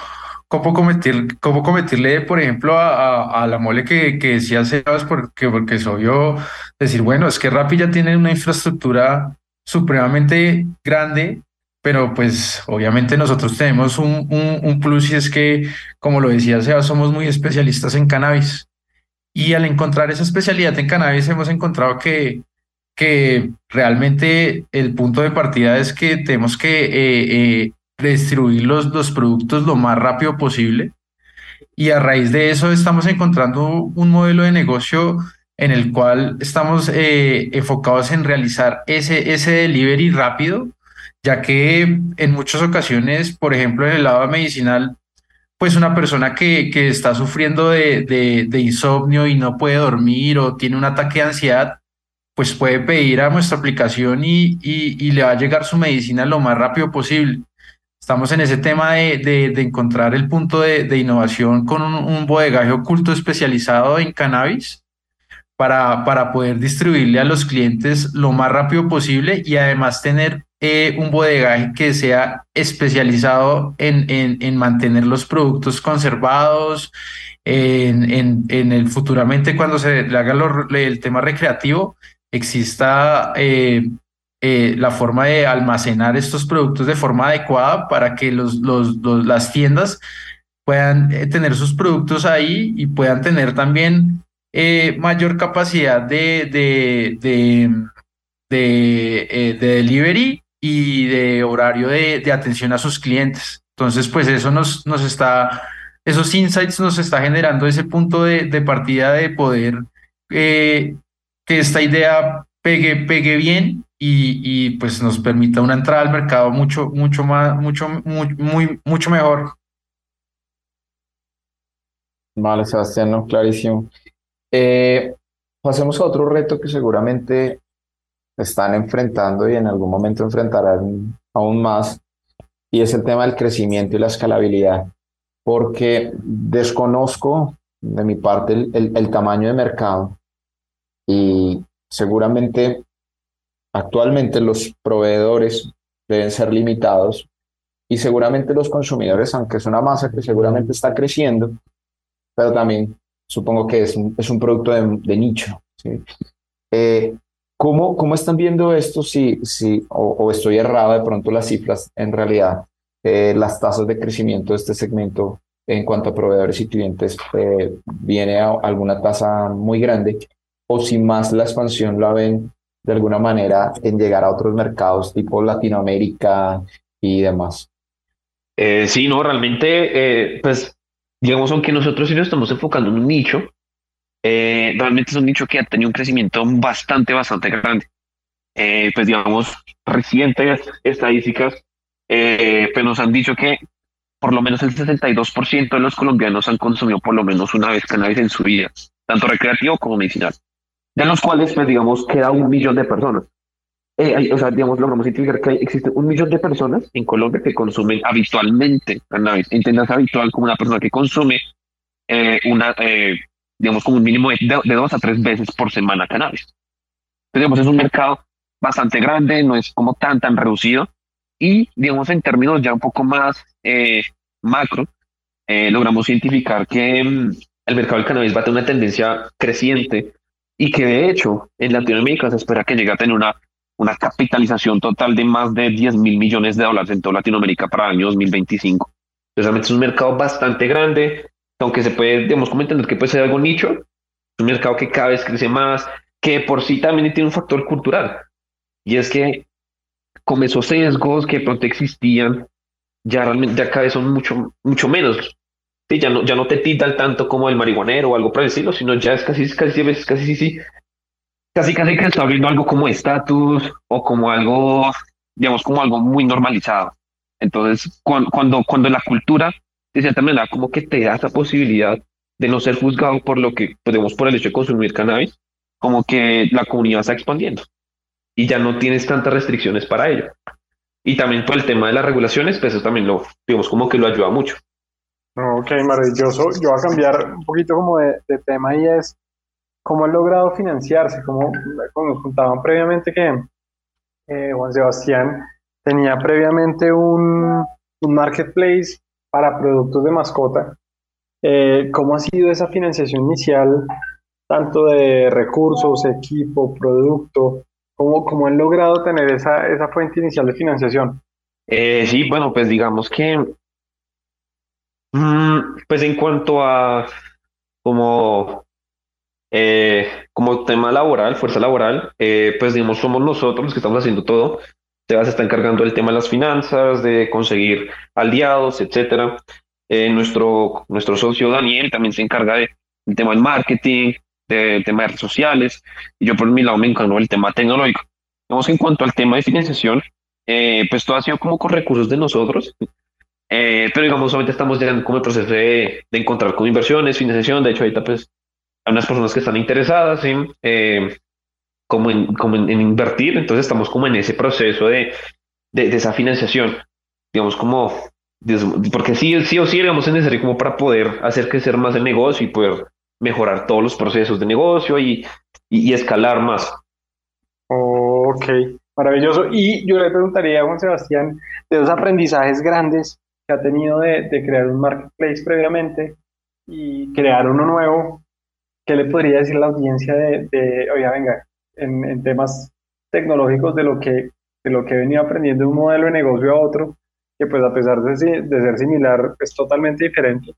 cómo, cometer, cómo cometerle, por ejemplo, a, a, la mole que, que decía Sebas, porque, porque es obvio decir, bueno, es que Rappi ya tiene una infraestructura supremamente grande, pero pues obviamente nosotros tenemos un, un, un plus y es que, como lo decía Sebas, somos muy especialistas en cannabis. Y al encontrar esa especialidad en cannabis hemos encontrado que, que realmente el punto de partida es que tenemos que eh, eh, distribuir los, los productos lo más rápido posible. Y a raíz de eso estamos encontrando un modelo de negocio en el cual estamos eh, enfocados en realizar ese, ese delivery rápido, ya que en muchas ocasiones, por ejemplo, en el lado medicinal, pues una persona que, que está sufriendo de, de, insomnio y no puede dormir o tiene un ataque de ansiedad, pues puede pedir a nuestra aplicación y, y, le va a llegar su medicina lo más rápido posible. Estamos en ese tema de, de, encontrar el punto de, innovación con un, un, bodegaje oculto especializado en cannabis para, para poder distribuirle a los clientes lo más rápido posible y además tener eh, un bodegaje que sea especializado en, en, mantener los productos conservados, en, en, el futuramente cuando se le haga el tema recreativo, exista eh, eh, la forma de almacenar estos productos de forma adecuada para que los, los, las tiendas puedan tener sus productos ahí y puedan tener también mayor capacidad de, de, de delivery y de horario de, de, atención a sus clientes. Entonces, pues eso nos, nos está, esos insights nos está generando ese punto de, de partida de poder eh, que esta idea pegue, pegue bien y, y, pues nos permita una entrada al mercado mucho, mucho más, mucho, muy, mucho mejor. Vale, Sebastián, no, clarísimo. Eh, pasemos a otro reto que seguramente están enfrentando y en algún momento enfrentarán aún más, y es el tema del crecimiento y la escalabilidad, porque desconozco de mi parte el, el, tamaño de mercado y seguramente actualmente los proveedores deben ser limitados y seguramente los consumidores, aunque es una masa que seguramente está creciendo, pero también supongo que es un, es un producto de, nicho. Eh, ¿Cómo, cómo están viendo esto? Si, si, o, estoy errado de pronto las cifras, en realidad, eh, las tasas de crecimiento de este segmento en cuanto a proveedores y clientes eh, viene a alguna tasa muy grande, o si más la expansión la ven de alguna manera en llegar a otros mercados tipo Latinoamérica y demás. Eh, sí, no, realmente, pues, digamos, aunque nosotros sí nos estamos enfocando en un nicho, eh, realmente es un nicho que ha tenido un crecimiento bastante, bastante grande. Eh, pues digamos, recientes estadísticas eh, pues nos han dicho que por lo menos el 62% de los colombianos han consumido por lo menos una vez cannabis en su vida, tanto recreativo como medicinal, de los cuales, pues digamos, queda un millón de personas. o sea, digamos, logramos identificar que existe un millón de personas en Colombia que consumen habitualmente cannabis. Entiendas habitual como una persona que consume una, digamos, como un mínimo de, de dos a tres veces por semana cannabis. Entonces, digamos, es un mercado bastante grande, no es como tan, tan reducido. Y, digamos, en términos ya un poco más eh, macro, eh, logramos identificar que mm, el mercado del cannabis va a tener una tendencia creciente y que de hecho en Latinoamérica se espera que llegue a tener una, una capitalización total de más de 10 mil millones de dólares en toda Latinoamérica para el año 2025. Entonces, realmente es un mercado bastante grande, aunque se puede, digamos, como entender que puede ser algo nicho, es un mercado que cada vez crece más, que por sí también tiene un factor cultural. Y es que como esos sesgos que pronto existían, ya realmente ya cada vez son mucho, mucho menos. Sí, ya no, ya no te titan tanto como el marihuanero o algo por el sino ya es casi, casi, casi, casi, casi, casi que está abriendo algo como estatus o como algo, digamos, como algo muy normalizado. Entonces, cuando, cuando, cuando la cultura, de cierta manera, como que te da esa posibilidad de no ser juzgado por lo que podemos, por el hecho de consumir cannabis, como que la comunidad está expandiendo y ya no tienes tantas restricciones para ello. Y también por el tema de las regulaciones, pues eso también lo, digamos, como que lo ayuda mucho. Ok, maravilloso. Yo voy a cambiar un poquito como de, tema y es cómo han logrado financiarse, como, nos contaban previamente que eh, Juan Sebastián tenía previamente un, un, marketplace para productos de mascota. Eh, ¿Cómo ha sido esa financiación inicial, tanto de recursos, equipo, producto? ¿Cómo, cómo han logrado tener esa, esa fuente inicial de financiación? Eh, sí, bueno, pues digamos que, mm, pues en cuanto a como, eh, como tema laboral, fuerza laboral, pues digamos, somos nosotros los que estamos haciendo todo. Sebas se está encargando del tema de las finanzas, de conseguir aliados, etcétera. nuestro, nuestro socio Daniel también se encarga del tema del marketing, de temas de redes sociales, y yo por mi lado me encargo del tema tecnológico. Vamos en cuanto al tema de financiación, eh, pues todo ha sido como con recursos de nosotros, eh, pero digamos, solamente estamos llegando como el proceso de, de, encontrar con inversiones, financiación, de hecho ahorita pues hay unas personas que están interesadas en, eh, como, en, como en, invertir, entonces estamos como en ese proceso de, de, de esa financiación, digamos como, porque sí, sí o sí, digamos, es necesario como para poder hacer crecer más el negocio y poder mejorar todos los procesos de negocio y, y, escalar más. Ok, maravilloso. Y yo le preguntaría a Juan Sebastián, de los aprendizajes grandes que ha tenido de, crear un marketplace previamente y crear uno nuevo, ¿qué le podría decir la audiencia de, de oiga, venga, en, en, temas tecnológicos de lo que de lo que he venido aprendiendo de un modelo de negocio a otro, que pues a pesar de, de ser similar, es totalmente diferente.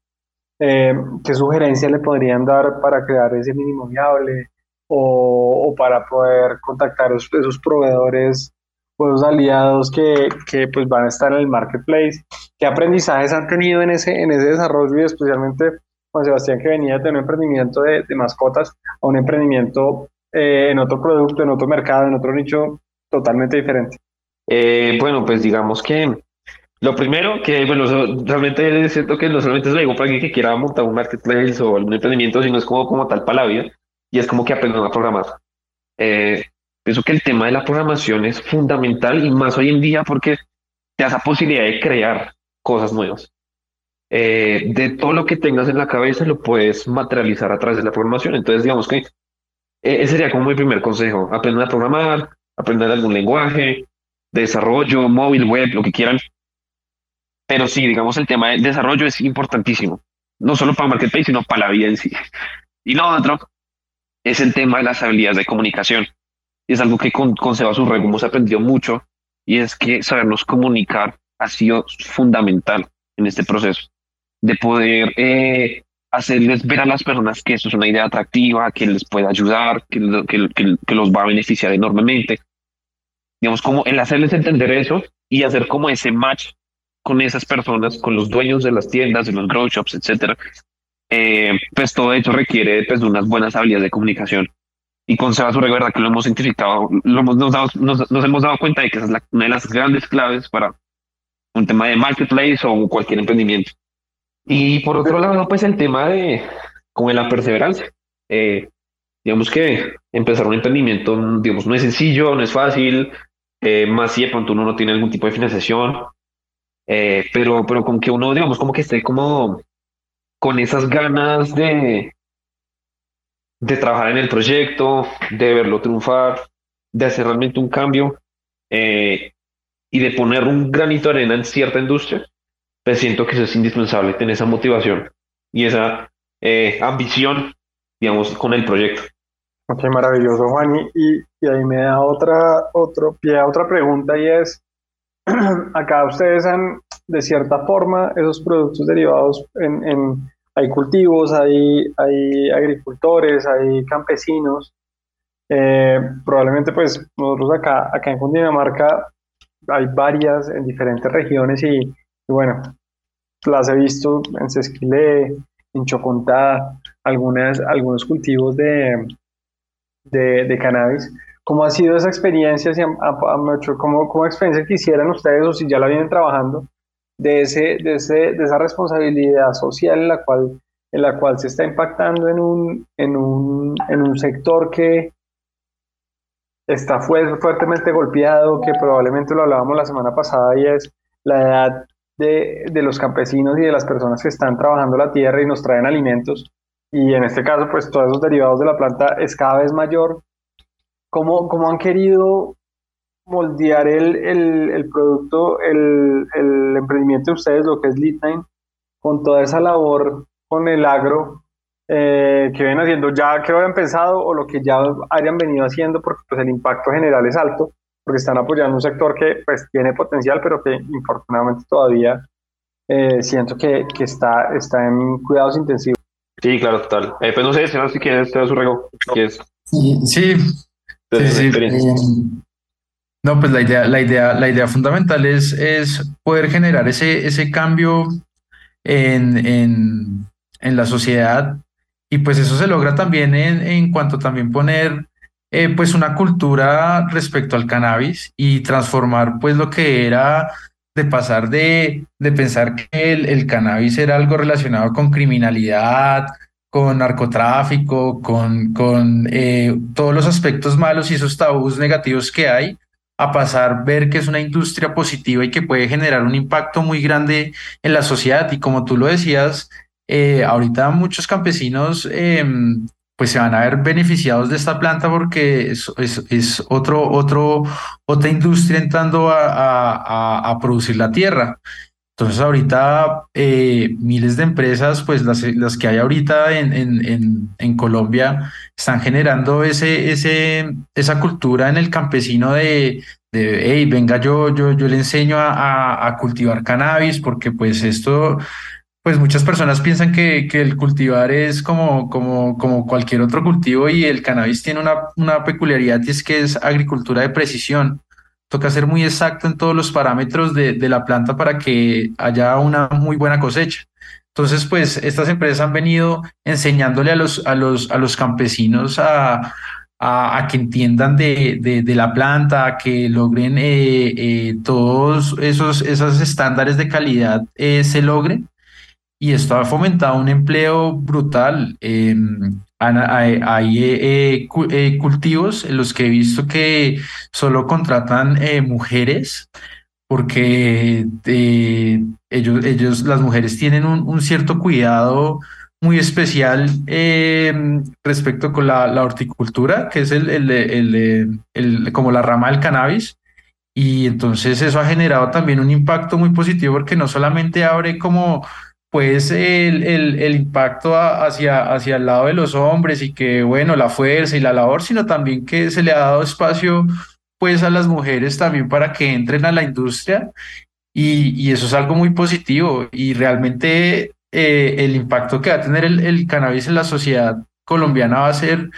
Eh, ¿qué sugerencias le podrían dar para crear ese mínimo viable o, para poder contactar esos, esos proveedores o esos aliados que, que, pues van a estar en el marketplace? ¿Qué aprendizajes han tenido en ese, en ese desarrollo y especialmente Juan Sebastián que venía de un emprendimiento de, mascotas a un emprendimiento eh, en otro producto, en otro mercado, en otro nicho totalmente diferente? Eh, bueno, pues digamos que lo primero, que bueno, realmente es cierto que no solamente es lo digo para alguien que quiera montar un marketplace o algún emprendimiento, sino es como, como tal para la vida y es como que aprender a programar. Eh, pienso que el tema de la programación es fundamental y más hoy en día porque te da esa posibilidad de crear cosas nuevas. Eh, de todo lo que tengas en la cabeza lo puedes materializar a través de la programación. Entonces, digamos que ese sería como mi primer consejo. Aprender a programar, aprender algún lenguaje, desarrollo, móvil, web, lo que quieran pero sí, digamos, el tema de desarrollo es importantísimo, no solo para Marketplace, sino para la vida en sí. Y lo otro es el tema de las habilidades de comunicación. Es algo que con, con Sebas Urrego hemos aprendido mucho, y es que sabernos comunicar ha sido fundamental en este proceso, de poder eh, hacerles ver a las personas que eso es una idea atractiva, que les puede ayudar, que, que, que, que los va a beneficiar enormemente. Digamos, como el hacerles entender eso y hacer como ese match con esas personas, con los dueños de las tiendas, de los grow shops, etcétera, eh, pues todo esto requiere pues, de unas buenas habilidades de comunicación. Y con Sebas verdad que lo hemos identificado, lo hemos, nos, nos, hemos dado cuenta de que esa es una de las grandes claves para un tema de marketplace o cualquier emprendimiento. Y por otro lado, pues el tema de como la perseverancia. Eh, digamos que empezar un emprendimiento, digamos, no es sencillo, no es fácil, eh, más si de pronto uno no tiene algún tipo de financiación, eh, pero, pero con que uno, digamos, como que esté como con esas ganas de, de trabajar en el proyecto, de verlo triunfar, de hacer realmente un cambio eh, y de poner un granito de arena en cierta industria, pues siento que eso es indispensable, tener esa motivación y esa eh, ambición, digamos, con el proyecto. Ok, maravilloso, Juan. Y, y ahí me da otra, otro pie otra pregunta y es, acá ustedes han, de cierta forma, esos productos derivados en, en hay cultivos, hay, hay agricultores, hay campesinos. Eh, probablemente pues nosotros acá, acá en Cundinamarca hay varias en diferentes regiones y bueno, las he visto en Sesquilé, en Chocontá, algunas, algunos cultivos de, de, cannabis. ¿Cómo ha sido esa experiencia? Si han hecho- ¿Cómo, cómo experiencia quisieran ustedes o si ya la vienen trabajando de, ese, de, ese, de esa responsabilidad social en la cual, en la cual se está impactando en un, en un, en un sector que está fue, fuertemente golpeado, que probablemente lo hablábamos la semana pasada y es la edad de, de los campesinos y de las personas que están trabajando la tierra y nos traen alimentos. Y en este caso, pues todos esos derivados de la planta es cada vez mayor. ¿Cómo, cómo han querido moldear el, el, el producto, el, el emprendimiento de ustedes, lo que es Leadline, con toda esa labor con el agro eh, que ven haciendo ya que habían pensado o lo que ya hayan venido haciendo, porque pues el impacto general es alto, porque están apoyando un sector que pues tiene potencial, pero que infortunadamente todavía eh, siento que, que está, está en cuidados intensivos. Sí, claro, total. Eh, pues no sé, Sebas, si quieres, te das un rego. ¿Quieres? Sí, sí, sí, sí. Eh, No, pues la idea, la idea, la idea fundamental es, es poder generar ese, ese cambio en, en, en la sociedad y pues eso se logra también en, en cuanto también poner eh, pues una cultura respecto al cannabis y transformar pues lo que era de pasar de, de pensar que el, cannabis era algo relacionado con criminalidad, con narcotráfico, con, con eh, todos los aspectos malos y esos tabús negativos que hay, a pasar ver que es una industria positiva y que puede generar un impacto muy grande en la sociedad. Y como tú lo decías, eh, ahorita muchos campesinos eh, pues se van a ver beneficiados de esta planta porque es, es, es otro, otro, otra industria entrando a, a, a, producir la tierra. Entonces ahorita eh, miles de empresas, pues las, las que hay ahorita en, en, en, en Colombia, están generando ese, ese, esa cultura en el campesino de, de hey, venga, yo, yo, yo le enseño a, a, a cultivar cannabis, porque pues esto, pues muchas personas piensan que, que el cultivar es como, como, como cualquier otro cultivo y el cannabis tiene una, una peculiaridad y es que es agricultura de precisión toca ser muy exacto en todos los parámetros de, de, la planta para que haya una muy buena cosecha. Entonces, pues estas empresas han venido enseñándole a los, a los, a los campesinos a, a, que entiendan de, de, de, la planta, a que logren eh, eh, todos esos, esos estándares de calidad eh, se logren. Y esto ha fomentado un empleo brutal. Eh, hay, hay eh, eh, cultivos en los que he visto que solo contratan eh, mujeres porque eh, ellos, ellos, las mujeres tienen un, un cierto cuidado muy especial eh, respecto con la, la, horticultura, que es el, el, el, el, como la rama del cannabis. Y entonces eso ha generado también un impacto muy positivo porque no solamente abre como pues el, el, impacto hacia, hacia el lado de los hombres y que, bueno, la fuerza y la labor, sino también que se le ha dado espacio pues a las mujeres también para que entren a la industria y, y eso es algo muy positivo y realmente eh, el impacto que va a tener el, el, cannabis en la sociedad colombiana va a ser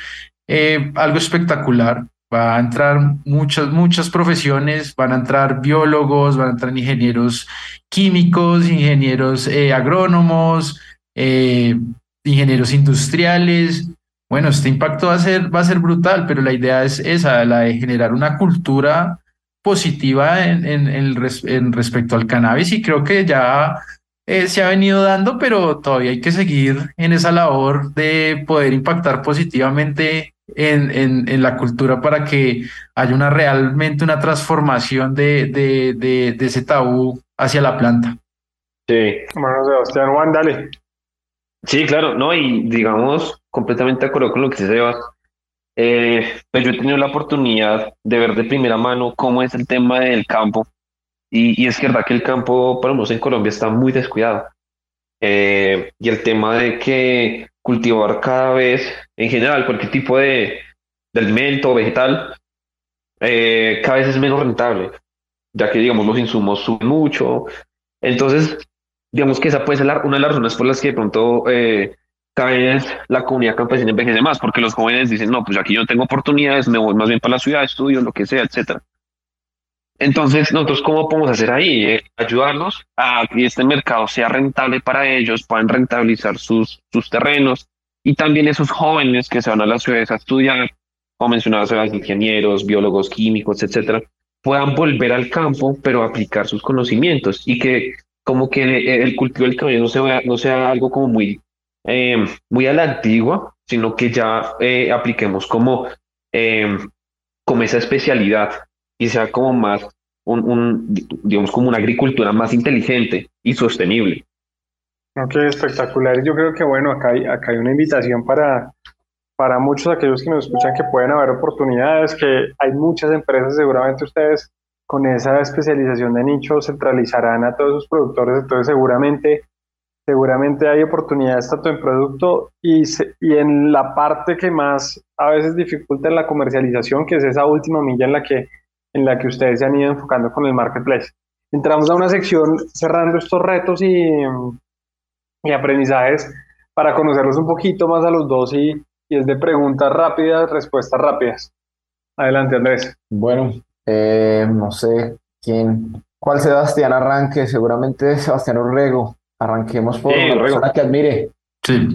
eh, algo espectacular. Va a entrar muchas, muchas profesiones, van a entrar biólogos, van a entrar ingenieros químicos, ingenieros eh, agrónomos, eh, ingenieros industriales. Bueno, este impacto va a, ser, va a ser brutal, pero la idea es esa, la de generar una cultura positiva en, en, en, res, en respecto al cannabis y creo que ya eh, se ha venido dando, pero todavía hay que seguir en esa labor de poder impactar positivamente en, en, en, la cultura para que haya una realmente una transformación de, de, de, de ese tabú hacia la planta. Sí. Bueno, Sebastián Juan, dale. Sí, claro, no, y digamos, completamente de acuerdo con lo que se Sebas. Eh, pues yo he tenido la oportunidad de ver de primera mano cómo es el tema del campo. Y, y es verdad que el campo, lo menos en Colombia, está muy descuidado. Eh, y el tema de que cultivar cada vez, en general, cualquier tipo de, de alimento vegetal, eh, cada vez es menos rentable, ya que, digamos, los insumos suben mucho. Entonces, digamos que esa puede ser una de las razones por las que de pronto eh, cada vez la comunidad campesina envejece más, porque los jóvenes dicen, no, pues aquí yo tengo oportunidades, me voy más bien para la ciudad, estudio, lo que sea, etcétera. Entonces, nosotros, ¿cómo podemos hacer ahí? Eh, ayudarlos a que este mercado sea rentable para ellos, puedan rentabilizar sus, sus terrenos y también esos jóvenes que se van a las ciudades a estudiar, como mencionabas, ingenieros, biólogos, químicos, etcétera, puedan volver al campo, pero aplicar sus conocimientos y que como que el cultivo del cabello no sea, no sea algo como muy, eh, muy a la antigua, sino que ya eh, apliquemos como, eh, como esa especialidad y sea como más un, digamos, como una agricultura más inteligente y sostenible. Ok, espectacular. Yo creo que, bueno, acá hay, acá hay una invitación para, para muchos aquellos que nos escuchan que pueden haber oportunidades, que hay muchas empresas, seguramente ustedes con esa especialización de nicho centralizarán a todos sus productores, entonces seguramente, seguramente hay oportunidades tanto en producto y, y en la parte que más a veces dificulta la comercialización, que es esa última milla en la que en la que ustedes se han ido enfocando con el marketplace. Entramos a una sección cerrando estos retos y, y aprendizajes para conocerlos un poquito más a los dos y, y es de preguntas rápidas, respuestas rápidas. Adelante, Andrés. Bueno, eh, no sé quién, cuál Sebastián arranque, seguramente Sebastián Urrego. Arranquemos por una persona que admire. Sí.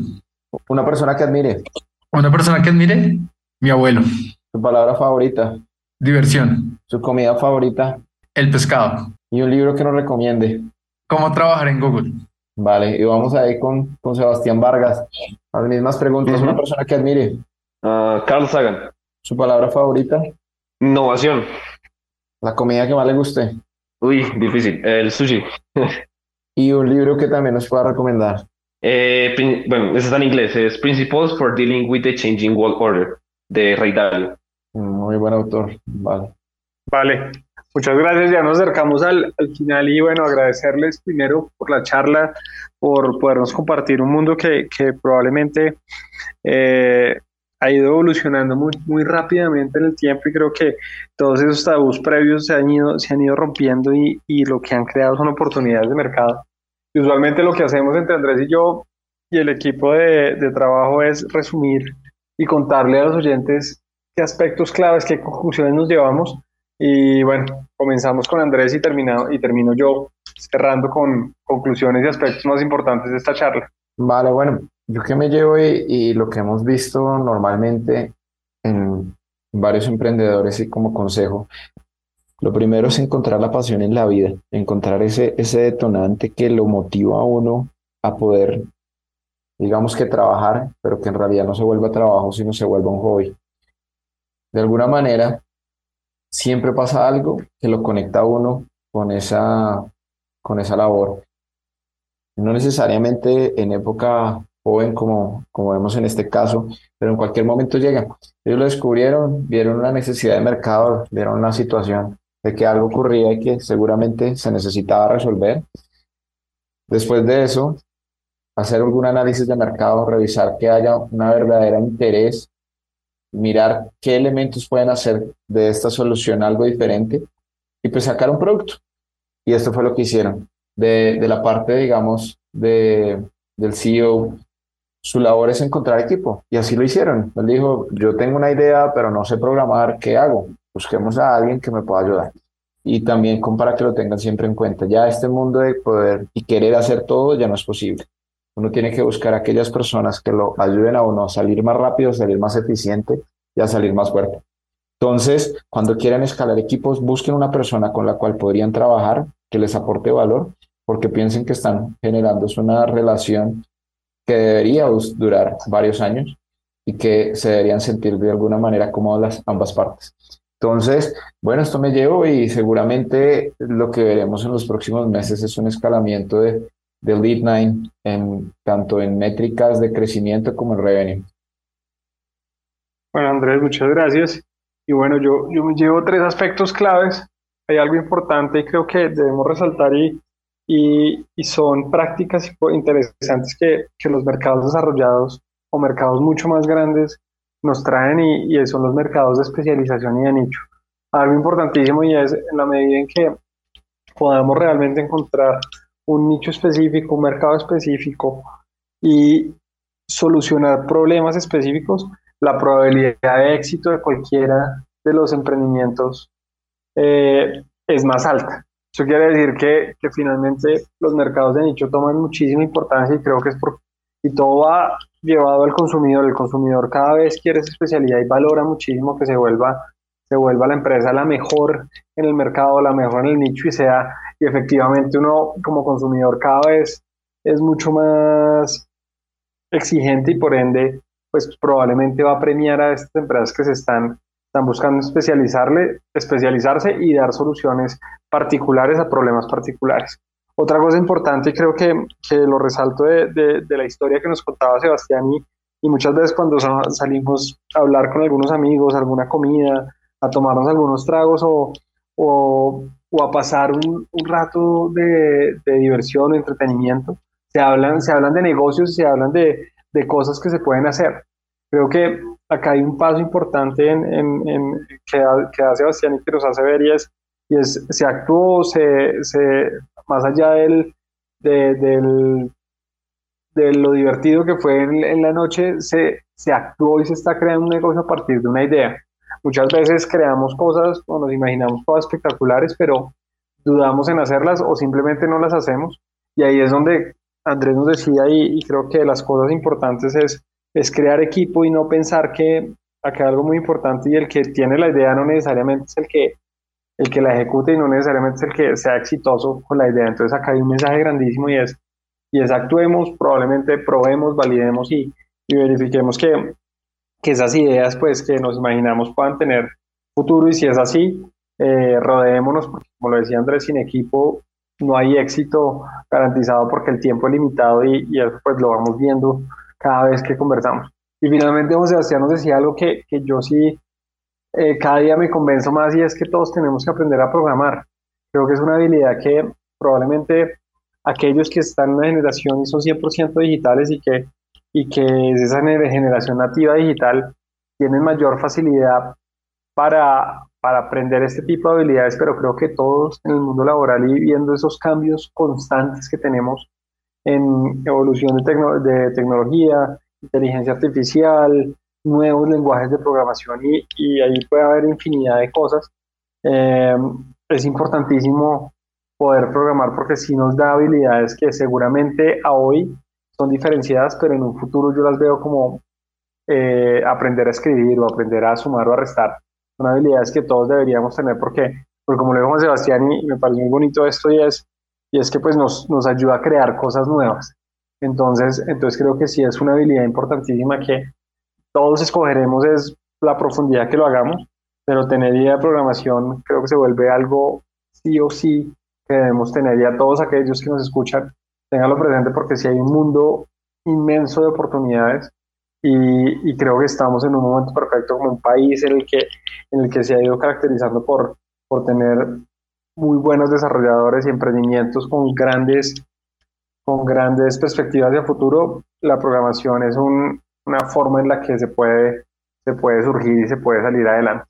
Una persona que admire. Una persona que admire, mi abuelo. Su palabra favorita. Diversión. Su comida favorita. El pescado. Y un libro que nos recomiende. ¿Cómo trabajar en Google? Vale, y vamos ahí con, con Sebastián Vargas. Las mismas preguntas. Una persona que admire. Uh, Carl Sagan. Su palabra favorita. Innovación. La comida que más le guste. Uy, difícil. El sushi. y un libro que también nos pueda recomendar. Eh, bueno, ese está en inglés. Es Principles for Dealing with the Changing World Order de Ray Dalio. Muy buen autor. Vale. Vale. Muchas gracias. Ya nos acercamos al, al, final y bueno, agradecerles primero por la charla, por podernos compartir un mundo que, que probablemente eh, ha ido evolucionando muy, muy rápidamente en el tiempo y creo que todos esos tabús previos se han ido, se han ido rompiendo y, y lo que han creado son oportunidades de mercado. Y usualmente lo que hacemos entre Andrés y yo y el equipo de, de trabajo es resumir y contarle a los oyentes qué aspectos claves, qué conclusiones nos llevamos. Y bueno, comenzamos con Andrés y, terminado, y termino yo cerrando con conclusiones y aspectos más importantes de esta charla. Vale, bueno, yo que me llevo y, y lo que hemos visto normalmente en varios emprendedores y como consejo, lo primero es encontrar la pasión en la vida, encontrar ese, ese detonante que lo motiva a uno a poder, digamos que trabajar, pero que en realidad no se vuelva trabajo, sino se vuelva un hobby. De alguna manera, siempre pasa algo que lo conecta a uno con esa, con esa labor. No necesariamente en época joven como, como vemos en este caso, pero en cualquier momento llega. Ellos lo descubrieron, vieron una necesidad de mercado, vieron una situación de que algo ocurría y que seguramente se necesitaba resolver. Después de eso, hacer algún análisis de mercado, revisar que haya una verdadera interés, mirar qué elementos pueden hacer de esta solución algo diferente y pues sacar un producto. Y esto fue lo que hicieron. De, la parte, digamos, de, del CEO, su labor es encontrar equipo y así lo hicieron. Él dijo, yo tengo una idea, pero no sé programar, ¿qué hago? Busquemos a alguien que me pueda ayudar. Y también para que lo tengan siempre en cuenta, ya este mundo de poder y querer hacer todo ya no es posible. Uno tiene que buscar a aquellas personas que lo ayuden a uno a salir más rápido, salir más eficiente y a salir más fuerte. Entonces, cuando quieran escalar equipos, busquen una persona con la cual podrían trabajar, que les aporte valor, porque piensen que están generando una relación que debería durar varios años y que se deberían sentir de alguna manera cómodas ambas partes. Entonces, bueno, esto me llevo y seguramente lo que veremos en los próximos meses es un escalamiento de, de Lead9 en, tanto en métricas de crecimiento como en revenue. Bueno, Andrés, muchas gracias. Y bueno, yo, yo me llevo tres aspectos claves. Hay algo importante y creo que debemos resaltar y, y, y son prácticas interesantes que, que, los mercados desarrollados o mercados mucho más grandes nos traen y, y son los mercados de especialización y de nicho. Algo importantísimo y es en la medida en que podamos realmente encontrar un nicho específico, un mercado específico y solucionar problemas específicos, la probabilidad de éxito de cualquiera de los emprendimientos eh, es más alta. Eso quiere decir que, que, finalmente los mercados de nicho toman muchísima importancia y creo que es por y todo va llevado al consumidor. El consumidor cada vez quiere esa especialidad y valora muchísimo que se vuelva se vuelva la empresa la mejor en el mercado, la mejor en el nicho y sea, y efectivamente uno como consumidor cada vez es mucho más exigente y por ende, pues probablemente va a premiar a estas empresas que se están, están buscando especializarle, especializarse y dar soluciones particulares a problemas particulares. Otra cosa importante, y creo que, que lo resalto de, de, la historia que nos contaba Sebastián, y muchas veces cuando salimos a hablar con algunos amigos, alguna comida, a tomarnos algunos tragos o, o, o a pasar un, un rato de, de, diversión o entretenimiento. Se hablan, se hablan de negocios, se hablan de, de, cosas que se pueden hacer. Creo que acá hay un paso importante en, en, en que, que, da Sebastián y que nos hace ver y es, y es se actuó, se, se, más allá del, de, del, de lo divertido que fue en, en la noche, se, se actuó y se está creando un negocio a partir de una idea. Muchas veces creamos cosas o nos imaginamos cosas espectaculares, pero dudamos en hacerlas o simplemente no las hacemos. Y ahí es donde Andrés nos decía, y, creo que las cosas importantes es, es crear equipo y no pensar que acá algo muy importante y el que tiene la idea no necesariamente es el que, el que la ejecute y no necesariamente es el que sea exitoso con la idea. Entonces acá hay un mensaje grandísimo y es, y es actuemos, probablemente probemos, validemos y, y verifiquemos que, que esas ideas pues que nos imaginamos puedan tener futuro y si es así, eh, rodeémonos, porque como lo decía Andrés, sin equipo no hay éxito garantizado porque el tiempo es limitado y, y eso pues lo vamos viendo cada vez que conversamos. Y finalmente José Sebastián nos decía algo que, que yo sí eh, cada día me convenzo más y es que todos tenemos que aprender a programar. Creo que es una habilidad que probablemente aquellos que están en una generación y son 100% digitales y que y que es esa generación nativa digital, tienen mayor facilidad para, para aprender este tipo de habilidades, pero creo que todos en el mundo laboral y viendo esos cambios constantes que tenemos en evolución de, de tecnología, inteligencia artificial, nuevos lenguajes de programación y, y ahí puede haber infinidad de cosas. Eh, es importantísimo poder programar porque si nos da habilidades que seguramente a hoy son diferenciadas, pero en un futuro yo las veo como eh, aprender a escribir o aprender a sumar o a restar. Son habilidades que todos deberíamos tener porque, porque como lo dijo Sebastián, y me parece muy bonito esto y es, y es que pues nos, nos ayuda a crear cosas nuevas. Entonces, entonces creo que sí es una habilidad importantísima que todos escogeremos es la profundidad que lo hagamos, pero tener idea de programación creo que se vuelve algo sí o sí que debemos tener y a todos aquellos que nos escuchan téngalo presente porque si hay un mundo inmenso de oportunidades y, y, creo que estamos en un momento perfecto como un país en el que, en el que se ha ido caracterizando por, por tener muy buenos desarrolladores y emprendimientos con grandes, con grandes perspectivas de futuro. La programación es un, una forma en la que se puede, se puede surgir y se puede salir adelante.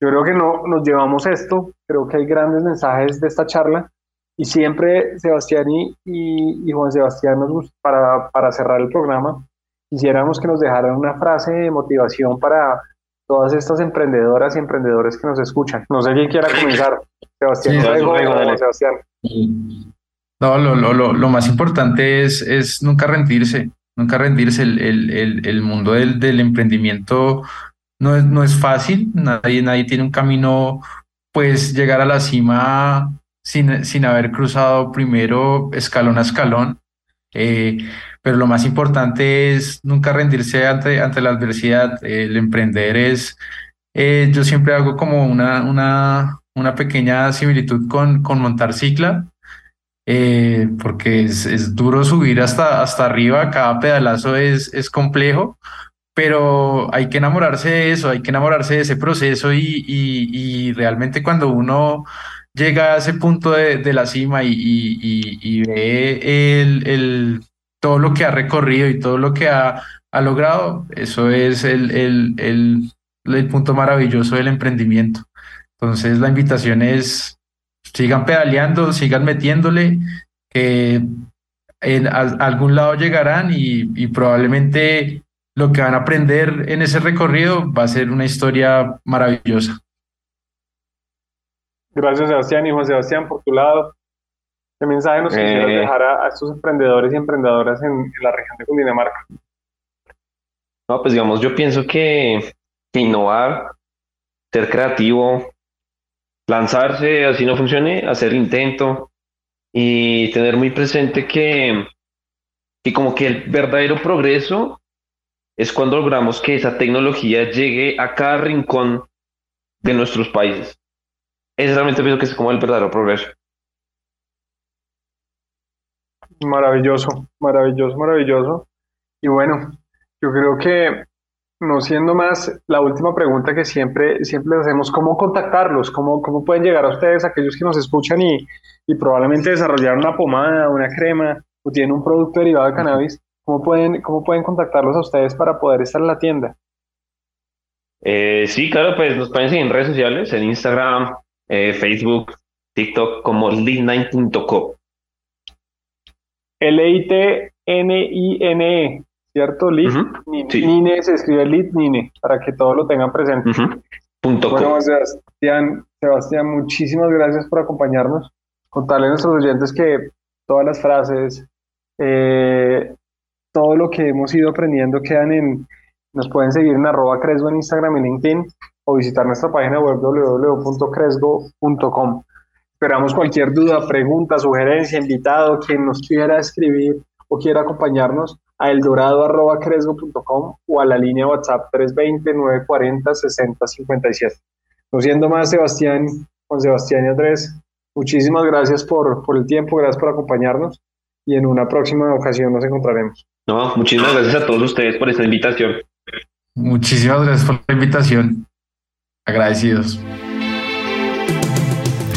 Yo creo que no nos llevamos esto, creo que hay grandes mensajes de esta charla y siempre Sebastián y, y, Juan Sebastián, nos, para, para cerrar el programa, quisiéramos que nos dejaran una frase de motivación para todas estas emprendedoras y emprendedores que nos escuchan. No sé quién quiera comenzar. Sebastián, sí, luego, luego, Sebastián. No, lo, lo, lo, más importante es, es nunca rendirse, nunca rendirse. El, el, el, mundo del, del emprendimiento no es, no es fácil, nadie, nadie tiene un camino, pues llegar a la cima sin, sin haber cruzado primero escalón a escalón. Eh, pero lo más importante es nunca rendirse ante, ante la adversidad. El emprender es, eh, yo siempre hago como una, una, una pequeña similitud con, con montar cicla, eh, porque es, es, duro subir hasta, hasta arriba, cada pedalazo es, es complejo, pero hay que enamorarse de eso, hay que enamorarse de ese proceso y, y, realmente cuando uno llega a ese punto de, de la cima y, y ve el, el, todo lo que ha recorrido y todo lo que ha, ha logrado, eso es el, el, el, el punto maravilloso del emprendimiento. Entonces la invitación es sigan pedaleando, sigan metiéndole, que en algún lado llegarán y, y, probablemente lo que van a aprender en ese recorrido va a ser una historia maravillosa. Gracias Sebastián y Juan Sebastián por tu lado. ¿Qué mensaje nos quisieras eh, dejar a, estos emprendedores y emprendedoras en, la región de Cundinamarca? No, pues digamos, yo pienso que, que innovar, ser creativo, lanzarse, así no funcione, hacer el intento y tener muy presente que, que como que el verdadero progreso es cuando logramos que esa tecnología llegue a cada rincón de nuestros países. Ese realmente pienso que es como el verdadero progreso. Maravilloso, maravilloso, maravilloso. Y bueno, yo creo que no siendo más, la última pregunta que siempre, siempre les hacemos, ¿cómo contactarlos? ¿Cómo, ¿Cómo pueden llegar a ustedes, aquellos que nos escuchan y, y probablemente desarrollar una pomada, una crema o tienen un producto derivado de cannabis? ¿Cómo pueden, cómo pueden contactarlos a ustedes para poder estar en la tienda? Eh, sí, claro, pues nos pueden seguir en redes sociales, en Instagram, eh, Facebook, TikTok, como lead9.co. L-I-T-N-I-N-E. ¿cierto? Lit, Nine, se escribe Lit Nine, para que todos lo tengan presente. bueno, Sebastián, Sebastián, muchísimas gracias por acompañarnos. Contarle a nuestros oyentes que todas las frases, eh, todo lo que hemos ido aprendiendo quedan en, nos pueden seguir en arroba cresgo en Instagram y LinkedIn o visitar nuestra página web www.cresgo.com. Esperamos cualquier duda, pregunta, sugerencia, invitado, quien nos quiera escribir o quiera acompañarnos a eldorado.cresgo.com o a la línea WhatsApp 320-940-6057. No siendo más, Sebastián, Juan Sebastián y Andrés, muchísimas gracias por, por el tiempo, gracias por acompañarnos y en una próxima ocasión nos encontraremos. No, muchísimas gracias a todos ustedes por esta invitación. Muchísimas gracias por la invitación. Agradecidos.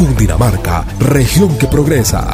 Cundinamarca, región que progresa.